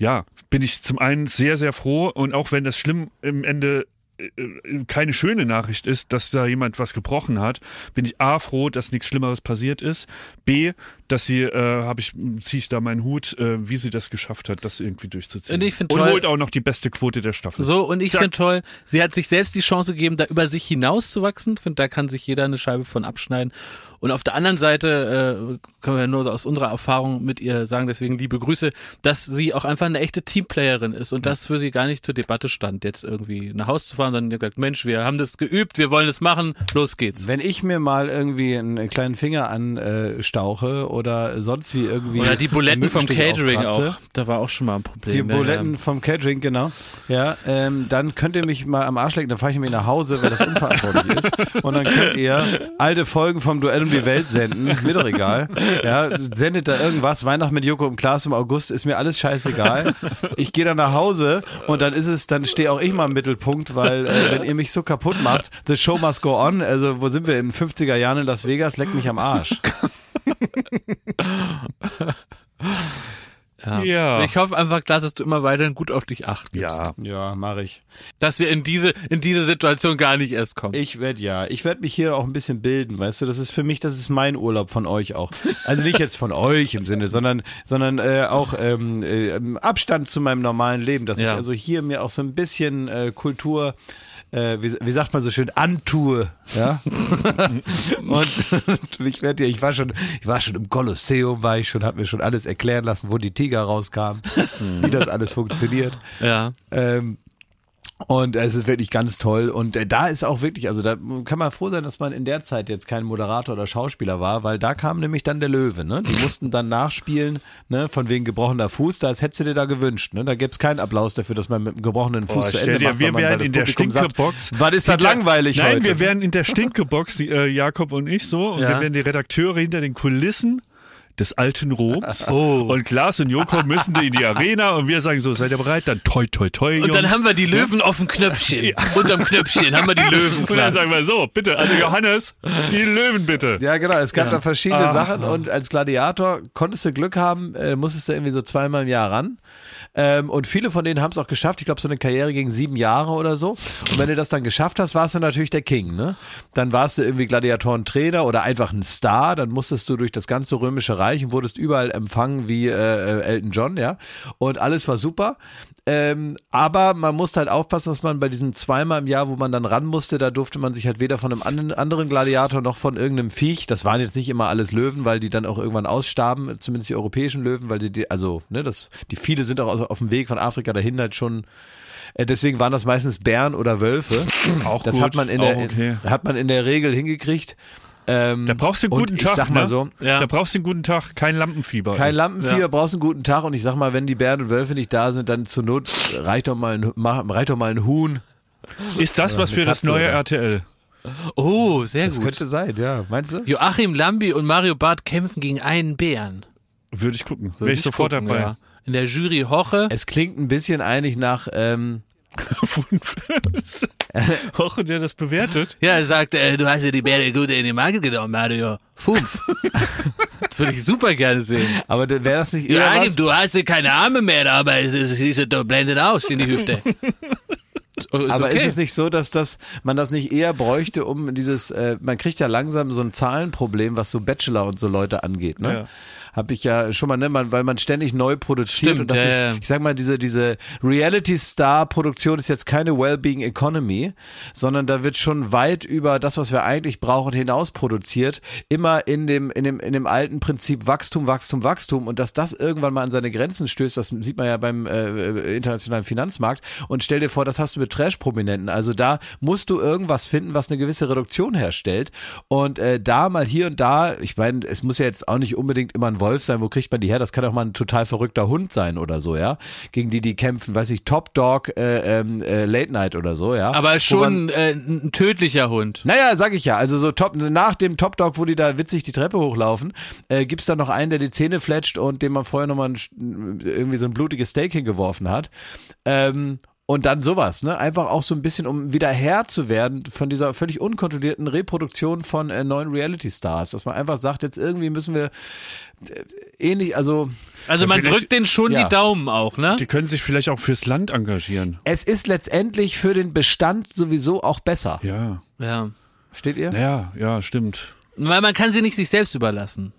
ja, bin ich zum einen sehr, sehr froh. Und auch wenn das schlimm im Ende äh, keine schöne Nachricht ist, dass da jemand was gebrochen hat, bin ich A froh, dass nichts Schlimmeres passiert ist. B, dass sie, äh, habe ich, ziehe ich da meinen Hut, äh, wie sie das geschafft hat, das irgendwie durchzuziehen. Und ich find Und toll- holt auch noch die beste Quote der Staffel. So, und ich finde toll, sie hat sich selbst die Chance gegeben, da über sich hinauszuwachsen. Ich finde, da kann sich jeder eine Scheibe von abschneiden. Und auf der anderen Seite äh, können wir nur aus unserer Erfahrung mit ihr sagen, deswegen liebe Grüße, dass sie auch einfach eine echte Teamplayerin ist und das für sie gar nicht zur Debatte stand, jetzt irgendwie nach Hause zu fahren, sondern ihr gesagt, Mensch, wir haben das geübt, wir wollen es machen, los geht's. Wenn ich mir mal irgendwie einen kleinen Finger anstauche oder sonst wie irgendwie. Oder die Buletten vom Catering aufkratze, auch. Da war auch schon mal ein Problem. Die ja, Buletten ja. vom Catering, genau. Ja, ähm, dann könnt ihr mich mal am Arsch lecken, dann fahre ich mir nach Hause, weil das unverantwortlich ist. Und dann könnt ihr alte Folgen vom Duell um die Welt senden, mir doch egal. Ja, sendet da irgendwas, Weihnachten mit Joko im Klaas im August, ist mir alles scheißegal. Ich gehe dann nach Hause und dann ist es, dann stehe auch ich mal im Mittelpunkt, weil äh, wenn ihr mich so kaputt macht, the show must go on. Also wo sind wir in den 50er Jahren in Las Vegas? Leckt mich am Arsch. [laughs] Ja. Ja. Ich hoffe einfach, Klaas, dass du immer weiterhin gut auf dich acht gibst. Ja. Ja, mache ich. Dass wir in diese, in diese Situation gar nicht erst kommen. Ich werde ja, ich werde mich hier auch ein bisschen bilden, weißt du, das ist für mich, das ist mein Urlaub von euch auch. Also nicht jetzt von euch im Sinne, sondern sondern äh, auch ähm, äh, im Abstand zu meinem normalen Leben, dass Ja. ich also hier mir auch so ein bisschen äh, Kultur äh, wie, wie sagt man so schön, antue, ja. [laughs] und, und [laughs] ich werde ich war schon, ich war schon im Kolosseum, war ich schon, habe mir schon alles erklären lassen, wo die Tiger rauskamen, [laughs] wie das alles funktioniert. Ja. Ähm, und es ist wirklich ganz toll. Und äh, da ist auch wirklich, also da kann man froh sein, dass man in der Zeit jetzt kein Moderator oder Schauspieler war, weil da kam nämlich dann der Löwe, ne? Die mussten dann nachspielen, ne, von wegen gebrochener Fuß, das hättest du dir da gewünscht, ne? Da gäb's keinen Applaus dafür, dass man mit einem gebrochenen Fuß Oh, zu Ende dir, macht, wir wären in der Publikum sagt, Stinkebox. Was ist das langweilig Nein, heute? wir wären in der Stinkebox, äh, Jakob und ich so, und Ja. wir wären die Redakteure hinter den Kulissen des alten Roms. [laughs] Oh. Und Klaas und Joko müssen in die Arena und wir sagen so, seid ihr bereit? Dann toi, toi, toi, Und Jungs. dann haben wir die Löwen auf dem Knöpfchen. Unterm Knöpfchen haben wir die Löwen. [laughs] und dann Klaas. sagen wir so, bitte, also Johannes, die Löwen bitte. Ja, genau. Es gab da verschiedene Ah. Sachen und als Gladiator konntest du Glück haben, äh, musstest du irgendwie so zweimal im Jahr ran. Ähm, und viele von denen haben es auch geschafft. Ich glaube, so eine Karriere ging sieben Jahre oder so. Und wenn du das dann geschafft hast, warst du natürlich der King. Ne? Dann warst du irgendwie Gladiatorentrainer oder einfach ein Star. Dann musstest du durch das ganze römische Reich und wurdest überall empfangen wie äh, äh, Elton John, ja. Und alles war super. Ähm, aber man musste halt aufpassen, dass man bei diesem zweimal im Jahr, wo man dann ran musste, da durfte man sich halt weder von einem anderen, Gladiator noch von irgendeinem Viech, das waren jetzt nicht immer alles Löwen, weil die dann auch irgendwann ausstarben, zumindest die europäischen Löwen, weil die, die also, ne, das, die viele sind auch auf dem Weg von Afrika dahin halt schon, äh, deswegen waren das meistens Bären oder Wölfe. Auch das gut, hat man in der, okay. hat man in der Regel hingekriegt. Ähm, Da brauchst du einen guten ich Tag. sag mal ne? so, Ja. Da brauchst du einen guten Tag, kein Lampenfieber. kein Lampenfieber, Ja. brauchst einen guten Tag und ich sag mal, wenn die Bären und Wölfe nicht da sind, dann zur Not reicht doch mal ein, reicht doch mal ein Huhn. Ist das was für das Katze, neue oder? RTL? Oh, sehr Das gut. könnte sein, ja. Meinst du? Joachim Lambi und Mario Barth kämpfen gegen einen Bären. Würde ich gucken. Würde Wäre ich sofort gucken, dabei. ja. In der Jury Hoche. Es klingt ein bisschen eigentlich nach, ähm, [laughs] Hoche, [laughs] der das bewertet. Ja, er sagt, äh, du hast ja die Bären gut in die Marke genommen, Mario. Fünf. das [laughs] würde ich super gerne sehen. aber wäre das nicht eher Joachim, was? du hast ja keine Arme mehr, aber es, es sieht doch blendend aus in die Hüfte. Ist Aber okay. ist es nicht so, dass das, man das nicht eher bräuchte, um dieses, äh, man kriegt ja langsam so ein Zahlenproblem, was so Bachelor und so Leute angeht, ne? Ja. Habe ich ja schon mal, ne, man, weil man ständig neu produziert Stimmt, und das ja, ist, ich sag mal, diese, diese Reality-Star-Produktion ist jetzt keine Wellbeing Economy, sondern da wird schon weit über das, was wir eigentlich brauchen, hinaus produziert, immer in dem, in dem, in dem alten Prinzip Wachstum, Wachstum, Wachstum und dass das irgendwann mal an seine Grenzen stößt, das sieht man ja beim äh, internationalen Finanzmarkt und stell dir vor, das hast du mit Trash-Prominenten, also da musst du irgendwas finden, was eine gewisse Reduktion herstellt und äh, da mal hier und da, ich meine, es muss ja jetzt auch nicht unbedingt immer ein Wolf sein, wo kriegt man die her, das kann auch mal ein total verrückter Hund sein oder so, ja, gegen die die kämpfen, weiß ich, Top Dog, äh, ähm, äh, Late Night oder so, ja. aber Wo man- schon äh, ein tödlicher Hund. naja, sag ich ja. Also so top, nach dem Top Dog, wo die da witzig die Treppe hochlaufen, äh, gibt's dann noch einen, der die Zähne fletscht und dem man vorher nochmal ein, irgendwie so ein blutiges Steak hingeworfen hat. Ähm, und dann sowas, ne? Einfach auch so ein bisschen, um wieder Herr zu werden von dieser völlig unkontrollierten Reproduktion von äh, neuen Reality-Stars. Dass man einfach sagt, jetzt irgendwie müssen wir äh, ähnlich, also Also man drückt den schon Ja. die Daumen auch, ne? Die können sich vielleicht auch fürs Land engagieren. es ist letztendlich für den Bestand sowieso auch besser. Ja. Ja. Versteht ihr? Naja, ja, stimmt. Weil man kann sie nicht sich selbst überlassen.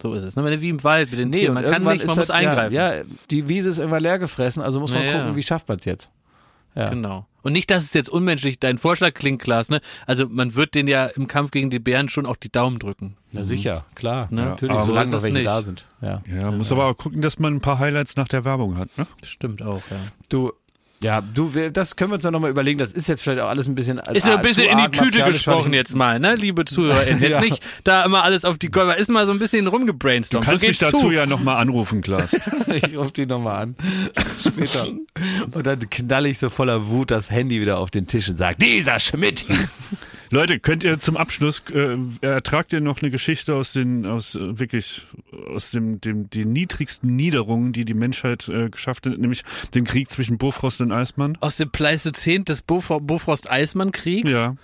So ist es. Ne? Wie im Wald mit den Tieren. Man kann nicht, man muss halt, eingreifen. Ja, ja, die Wiese ist irgendwann leer gefressen, also muss man Ja, ja. gucken, wie schafft man es jetzt. Ja. Genau. Und nicht, dass es jetzt unmenschlich, dein Vorschlag klingt, Klaas, ne? Also man wird den ja im Kampf gegen die Bären schon auch die Daumen drücken. Na sicher, klar. Ne? Natürlich, Aber so solange noch welche nicht. da sind. Ja. Ja, muss aber auch gucken, dass man ein paar Highlights nach der Werbung hat, ne? Stimmt auch, ja. Du, ja, du, wir- das können wir uns ja nochmal überlegen. Das ist jetzt vielleicht auch alles ein bisschen. Ist ja ein bisschen in die Tüte gesprochen jetzt mal, ne, liebe ZuhörerInnen. Jetzt [laughs] Ja. nicht da immer alles auf die Gold, ist mal so ein bisschen rumgebrainstormt. Kannst so mich dazu zu. ja nochmal anrufen, Klaas. [laughs] Ich rufe die nochmal an. Später. Und dann knall ich so voller Wut das Handy wieder auf den Tisch und sag, dieser Schmidt. Leute, könnt ihr zum Abschluss, äh, ertragt ihr noch eine Geschichte aus den, aus äh, wirklich, aus dem, dem, den niedrigsten Niederungen, die die Menschheit äh, geschafft hat, nämlich den Krieg zwischen Bofrost und Eismann? Aus dem Pleistozän des Bofro- Bofrost-Eismann-Kriegs? Ja.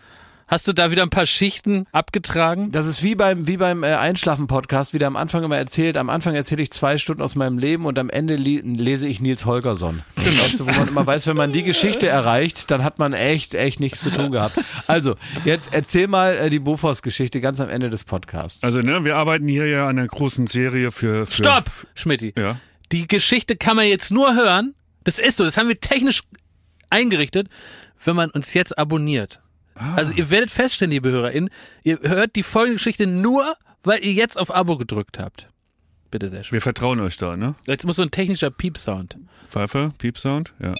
Hast du da wieder ein paar Schichten abgetragen? Das ist wie beim, wie beim äh, Einschlafen-Podcast, wie der am Anfang immer erzählt. Am Anfang erzähle ich zwei Stunden aus meinem Leben und am Ende lese ich Nils Holgersson. Weißt du, wo man immer weiß, wenn man die Geschichte erreicht, dann hat man echt, echt nichts zu tun gehabt. Also, jetzt erzähl mal äh, die Bofors-Geschichte ganz am Ende des Podcasts. Also, ne, wir arbeiten hier ja an einer großen Serie für, für Stopp, Schmidti. Ja. Die Geschichte kann man jetzt nur hören. Das ist so, das haben wir technisch eingerichtet, wenn man uns jetzt abonniert. Ah. Also ihr werdet feststellen, liebe HörerInnen, ihr hört die folgende Geschichte nur, weil ihr jetzt auf Abo gedrückt habt. Bitte sehr schön. Wir vertrauen euch da, ne? Jetzt muss so ein technischer Piepsound. Pfeife, Piepsound, ja.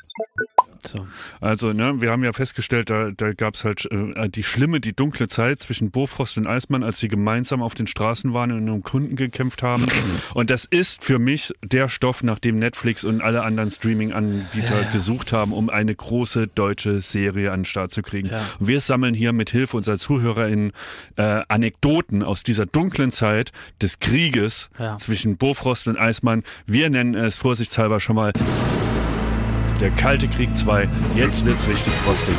So. Also, ne, wir haben ja festgestellt, da, da gab's halt äh, die schlimme, die dunkle Zeit zwischen Bofrost und Eismann, als sie gemeinsam auf den Straßen waren und um Kunden gekämpft haben. [clears throat] Und das ist für mich der Stoff, nach dem Netflix und alle anderen Streaming-Anbieter gesucht haben, um eine große deutsche Serie an den Start zu kriegen. Ja. Wir sammeln hier mit Hilfe unserer ZuhörerInnen äh, Anekdoten aus dieser dunklen Zeit des Krieges Ja. zwischen Bofrost und Eismann. Wir nennen es vorsichtshalber schon mal der Kalte Krieg 2. Jetzt wird's richtig frostig.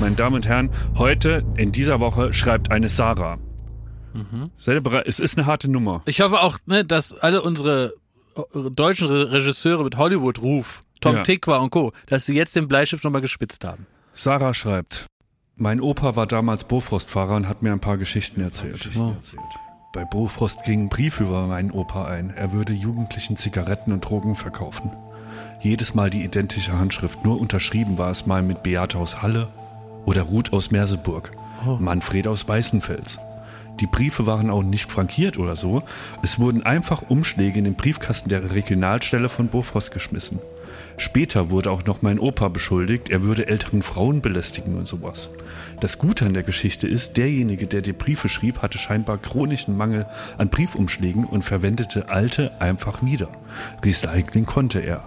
Meine Damen und Herren, heute in dieser Woche schreibt eine Sarah. Seid ihr bereit? Es ist eine harte Nummer. Ich hoffe auch, ne, dass alle unsere äh, deutschen Re Regisseure mit Hollywood-Ruf, Tom Ja. Tikwa und Co., dass sie jetzt den Bleistift nochmal gespitzt haben. Sarah schreibt, mein Opa war damals Bofrostfahrer und hat mir ein paar Geschichten erzählt. Bei Bofrost ging ein Brief über meinen Opa ein. Er würde Jugendlichen Zigaretten und Drogen verkaufen. Jedes Mal die identische Handschrift, nur unterschrieben war es mal mit Beate aus Halle oder Ruth aus Merseburg, Manfred aus Weißenfels. Die Briefe waren auch nicht frankiert oder so. Es wurden einfach Umschläge in den Briefkasten der Regionalstelle von Bofrost geschmissen. Später wurde auch noch mein Opa beschuldigt, er würde älteren Frauen belästigen und sowas. Das Gute an der Geschichte ist, derjenige, der die Briefe schrieb, hatte scheinbar chronischen Mangel an Briefumschlägen und verwendete alte einfach wieder. Recycling konnte er.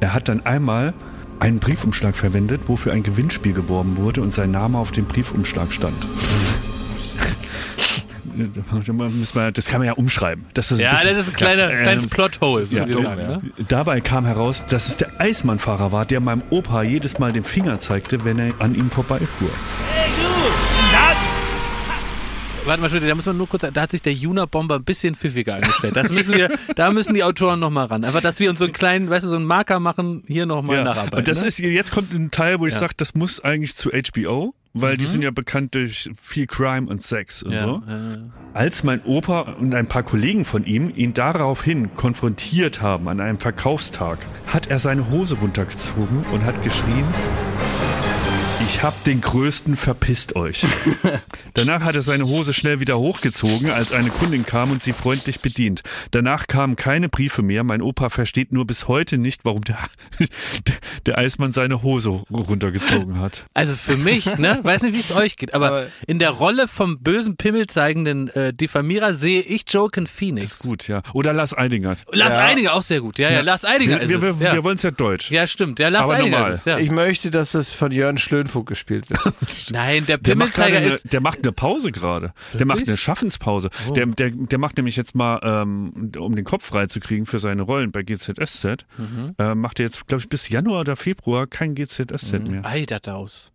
Er hat dann einmal einen Briefumschlag verwendet, wofür ein Gewinnspiel geworben wurde und sein Name auf dem Briefumschlag stand. Das kann man ja umschreiben. Das ist ein Ja, bisschen- das ist ein kleiner, Ja, kleines ähm, Plothole, ja, so gesagt, dumm, ne? Dabei kam heraus, dass es der Eismannfahrer war, der meinem Opa jedes Mal den Finger zeigte, wenn er an ihm vorbeifuhr. Warte mal, da muss man nur kurz, da hat sich der Juna-Bomber ein bisschen pfiffiger angestellt. Das müssen wir, da müssen die Autoren nochmal ran. Einfach, dass wir uns so einen kleinen, weißt du, so einen Marker machen, hier nochmal nacharbeiten. und das ne? ist jetzt kommt ein Teil, wo ich Ja. sage, das muss eigentlich zu HBO, weil die sind ja bekannt durch viel Crime und Sex und ja, so. äh, Als mein Opa und ein paar Kollegen von ihm ihn daraufhin konfrontiert haben an einem Verkaufstag, hat er seine Hose runtergezogen und hat geschrien, ich hab den größten, verpisst euch. [laughs] Danach hat er seine Hose schnell wieder hochgezogen, als eine Kundin kam und sie freundlich bedient. Danach kamen keine Briefe mehr. Mein Opa versteht nur bis heute nicht, warum der, [laughs] der Eismann seine Hose runtergezogen hat. Also für mich, ne, [laughs] weiß nicht, wie es euch geht, aber, Aber- in der Rolle vom bösen Pimmel zeigenden äh, Diffamierer sehe ich Joken Phoenix. Gut, ja. Oder Lars Eidinger. Lars Ja. Eidinger auch sehr gut. Ja, ja, Lars Eidinger Wir, ist wir, es. wir, ja. wir wollen es ja deutsch. ja, stimmt. Ja, Lars Aber Eidinger normal. ist es. Ja. Ich möchte, dass das von Jörn Schlönfunk gespielt wird. [laughs] Nein, der Der macht, Pimmelzeiger eine, ist. der macht eine Pause gerade. Der macht eine Schaffenspause. Oh. Der, der, der macht nämlich jetzt mal, ähm, um den Kopf freizukriegen für seine Rollen bei GZSZ, Mhm. äh, macht er jetzt, glaube ich, bis Januar oder Februar kein GZSZ Mhm. mehr. Ei, das aus.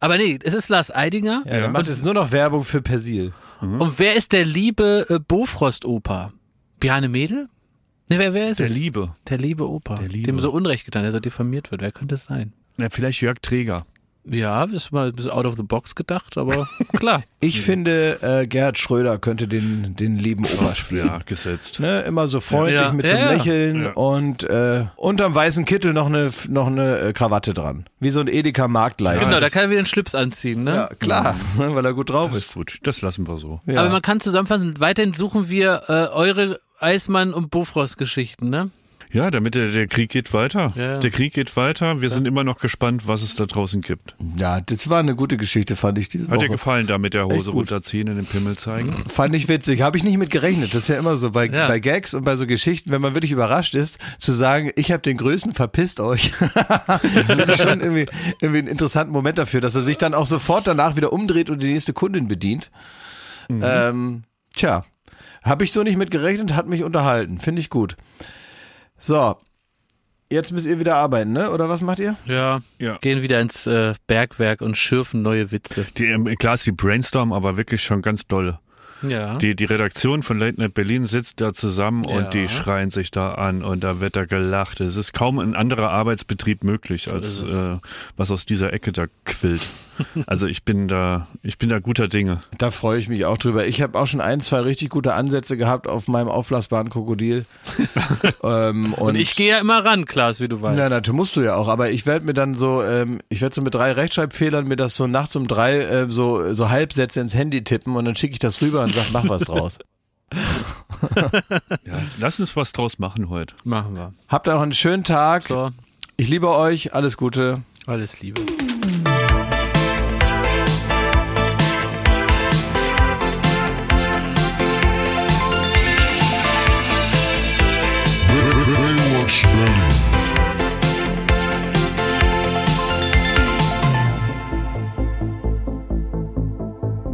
Aber nee, es ist Lars Eidinger. Ja, der macht jetzt nur noch Werbung für Persil. Und wer ist der liebe äh, Bofrost-Opa? Bjarne Mädel? Ne, wer, wer ist Der es? Liebe. Der liebe Opa. Der Liebe. Dem so Unrecht getan, der so diffamiert wird. Wer könnte es sein? Ja, vielleicht Jörg Träger. Ja, ist mal ein bisschen out of the box gedacht, aber [laughs] klar. Ich finde, äh, Gerhard Schröder könnte den, den lieben Opa spielen. Ja, gesetzt. Ne, immer so freundlich Ja. mit Ja, so einem ja. Lächeln und äh, unterm weißen Kittel noch eine noch eine äh, Krawatte dran. Wie so ein Edeka Marktleiter. genau, da kann er wieder einen Schlips anziehen, ne? ja, klar, ne, [laughs] weil er gut drauf Das ist. ist gut. Das lassen wir so. Ja. Aber man kann zusammenfassen, weiterhin suchen wir äh, eure Eismann- und Bofrost-Geschichten, ne? Ja, damit der, der Krieg geht weiter. Ja. Der Krieg geht weiter. Wir sind immer noch gespannt, was es da draußen gibt. ja, das war eine gute Geschichte, fand ich diese Hat dir Woche. gefallen, da mit der Hose runterziehen und den Pimmel zeigen? Fand ich witzig. Habe ich nicht mit gerechnet. Das ist ja immer so bei, Ja. bei Gags und bei so Geschichten, wenn man wirklich überrascht ist, zu sagen, ich habe den Größten, verpisst euch. [laughs] das ist schon irgendwie, irgendwie einen interessanten Moment dafür, dass er sich dann auch sofort danach wieder umdreht und die nächste Kundin bedient. Ähm, tja, habe ich so nicht mit gerechnet, hat mich unterhalten. Finde ich gut. So, jetzt müsst ihr wieder arbeiten, ne? Oder was macht ihr? Ja. Ja. Gehen wieder ins äh, Bergwerk und schürfen neue Witze. Die, ähm, klar ist die Brainstorm, aber wirklich schon ganz dolle. Ja. Die, die Redaktion von Late Night Berlin sitzt da zusammen Ja. und die schreien sich da an und da wird da gelacht. Es ist kaum ein anderer Arbeitsbetrieb möglich, als äh, was aus dieser Ecke da quillt. [laughs] Also ich bin da, ich bin da guter Dinge. Da freue ich mich auch drüber. Ich habe auch schon ein, zwei richtig gute Ansätze gehabt auf meinem aufblasbaren Krokodil. [laughs] ähm, und, und ich gehe ja immer ran, Klaas, wie du weißt. Na, na, musst du ja auch, aber ich werde mir dann so, ähm, ich werde so mit drei Rechtschreibfehlern mir das so nachts um drei äh, so, so Halbsätze ins Handy tippen und dann schicke ich das rüber und sag, mach was draus. [laughs] Ja, lass uns was draus machen heute. Machen wir. Habt noch einen schönen Tag. So, Ich liebe euch. Alles Gute. alles Liebe.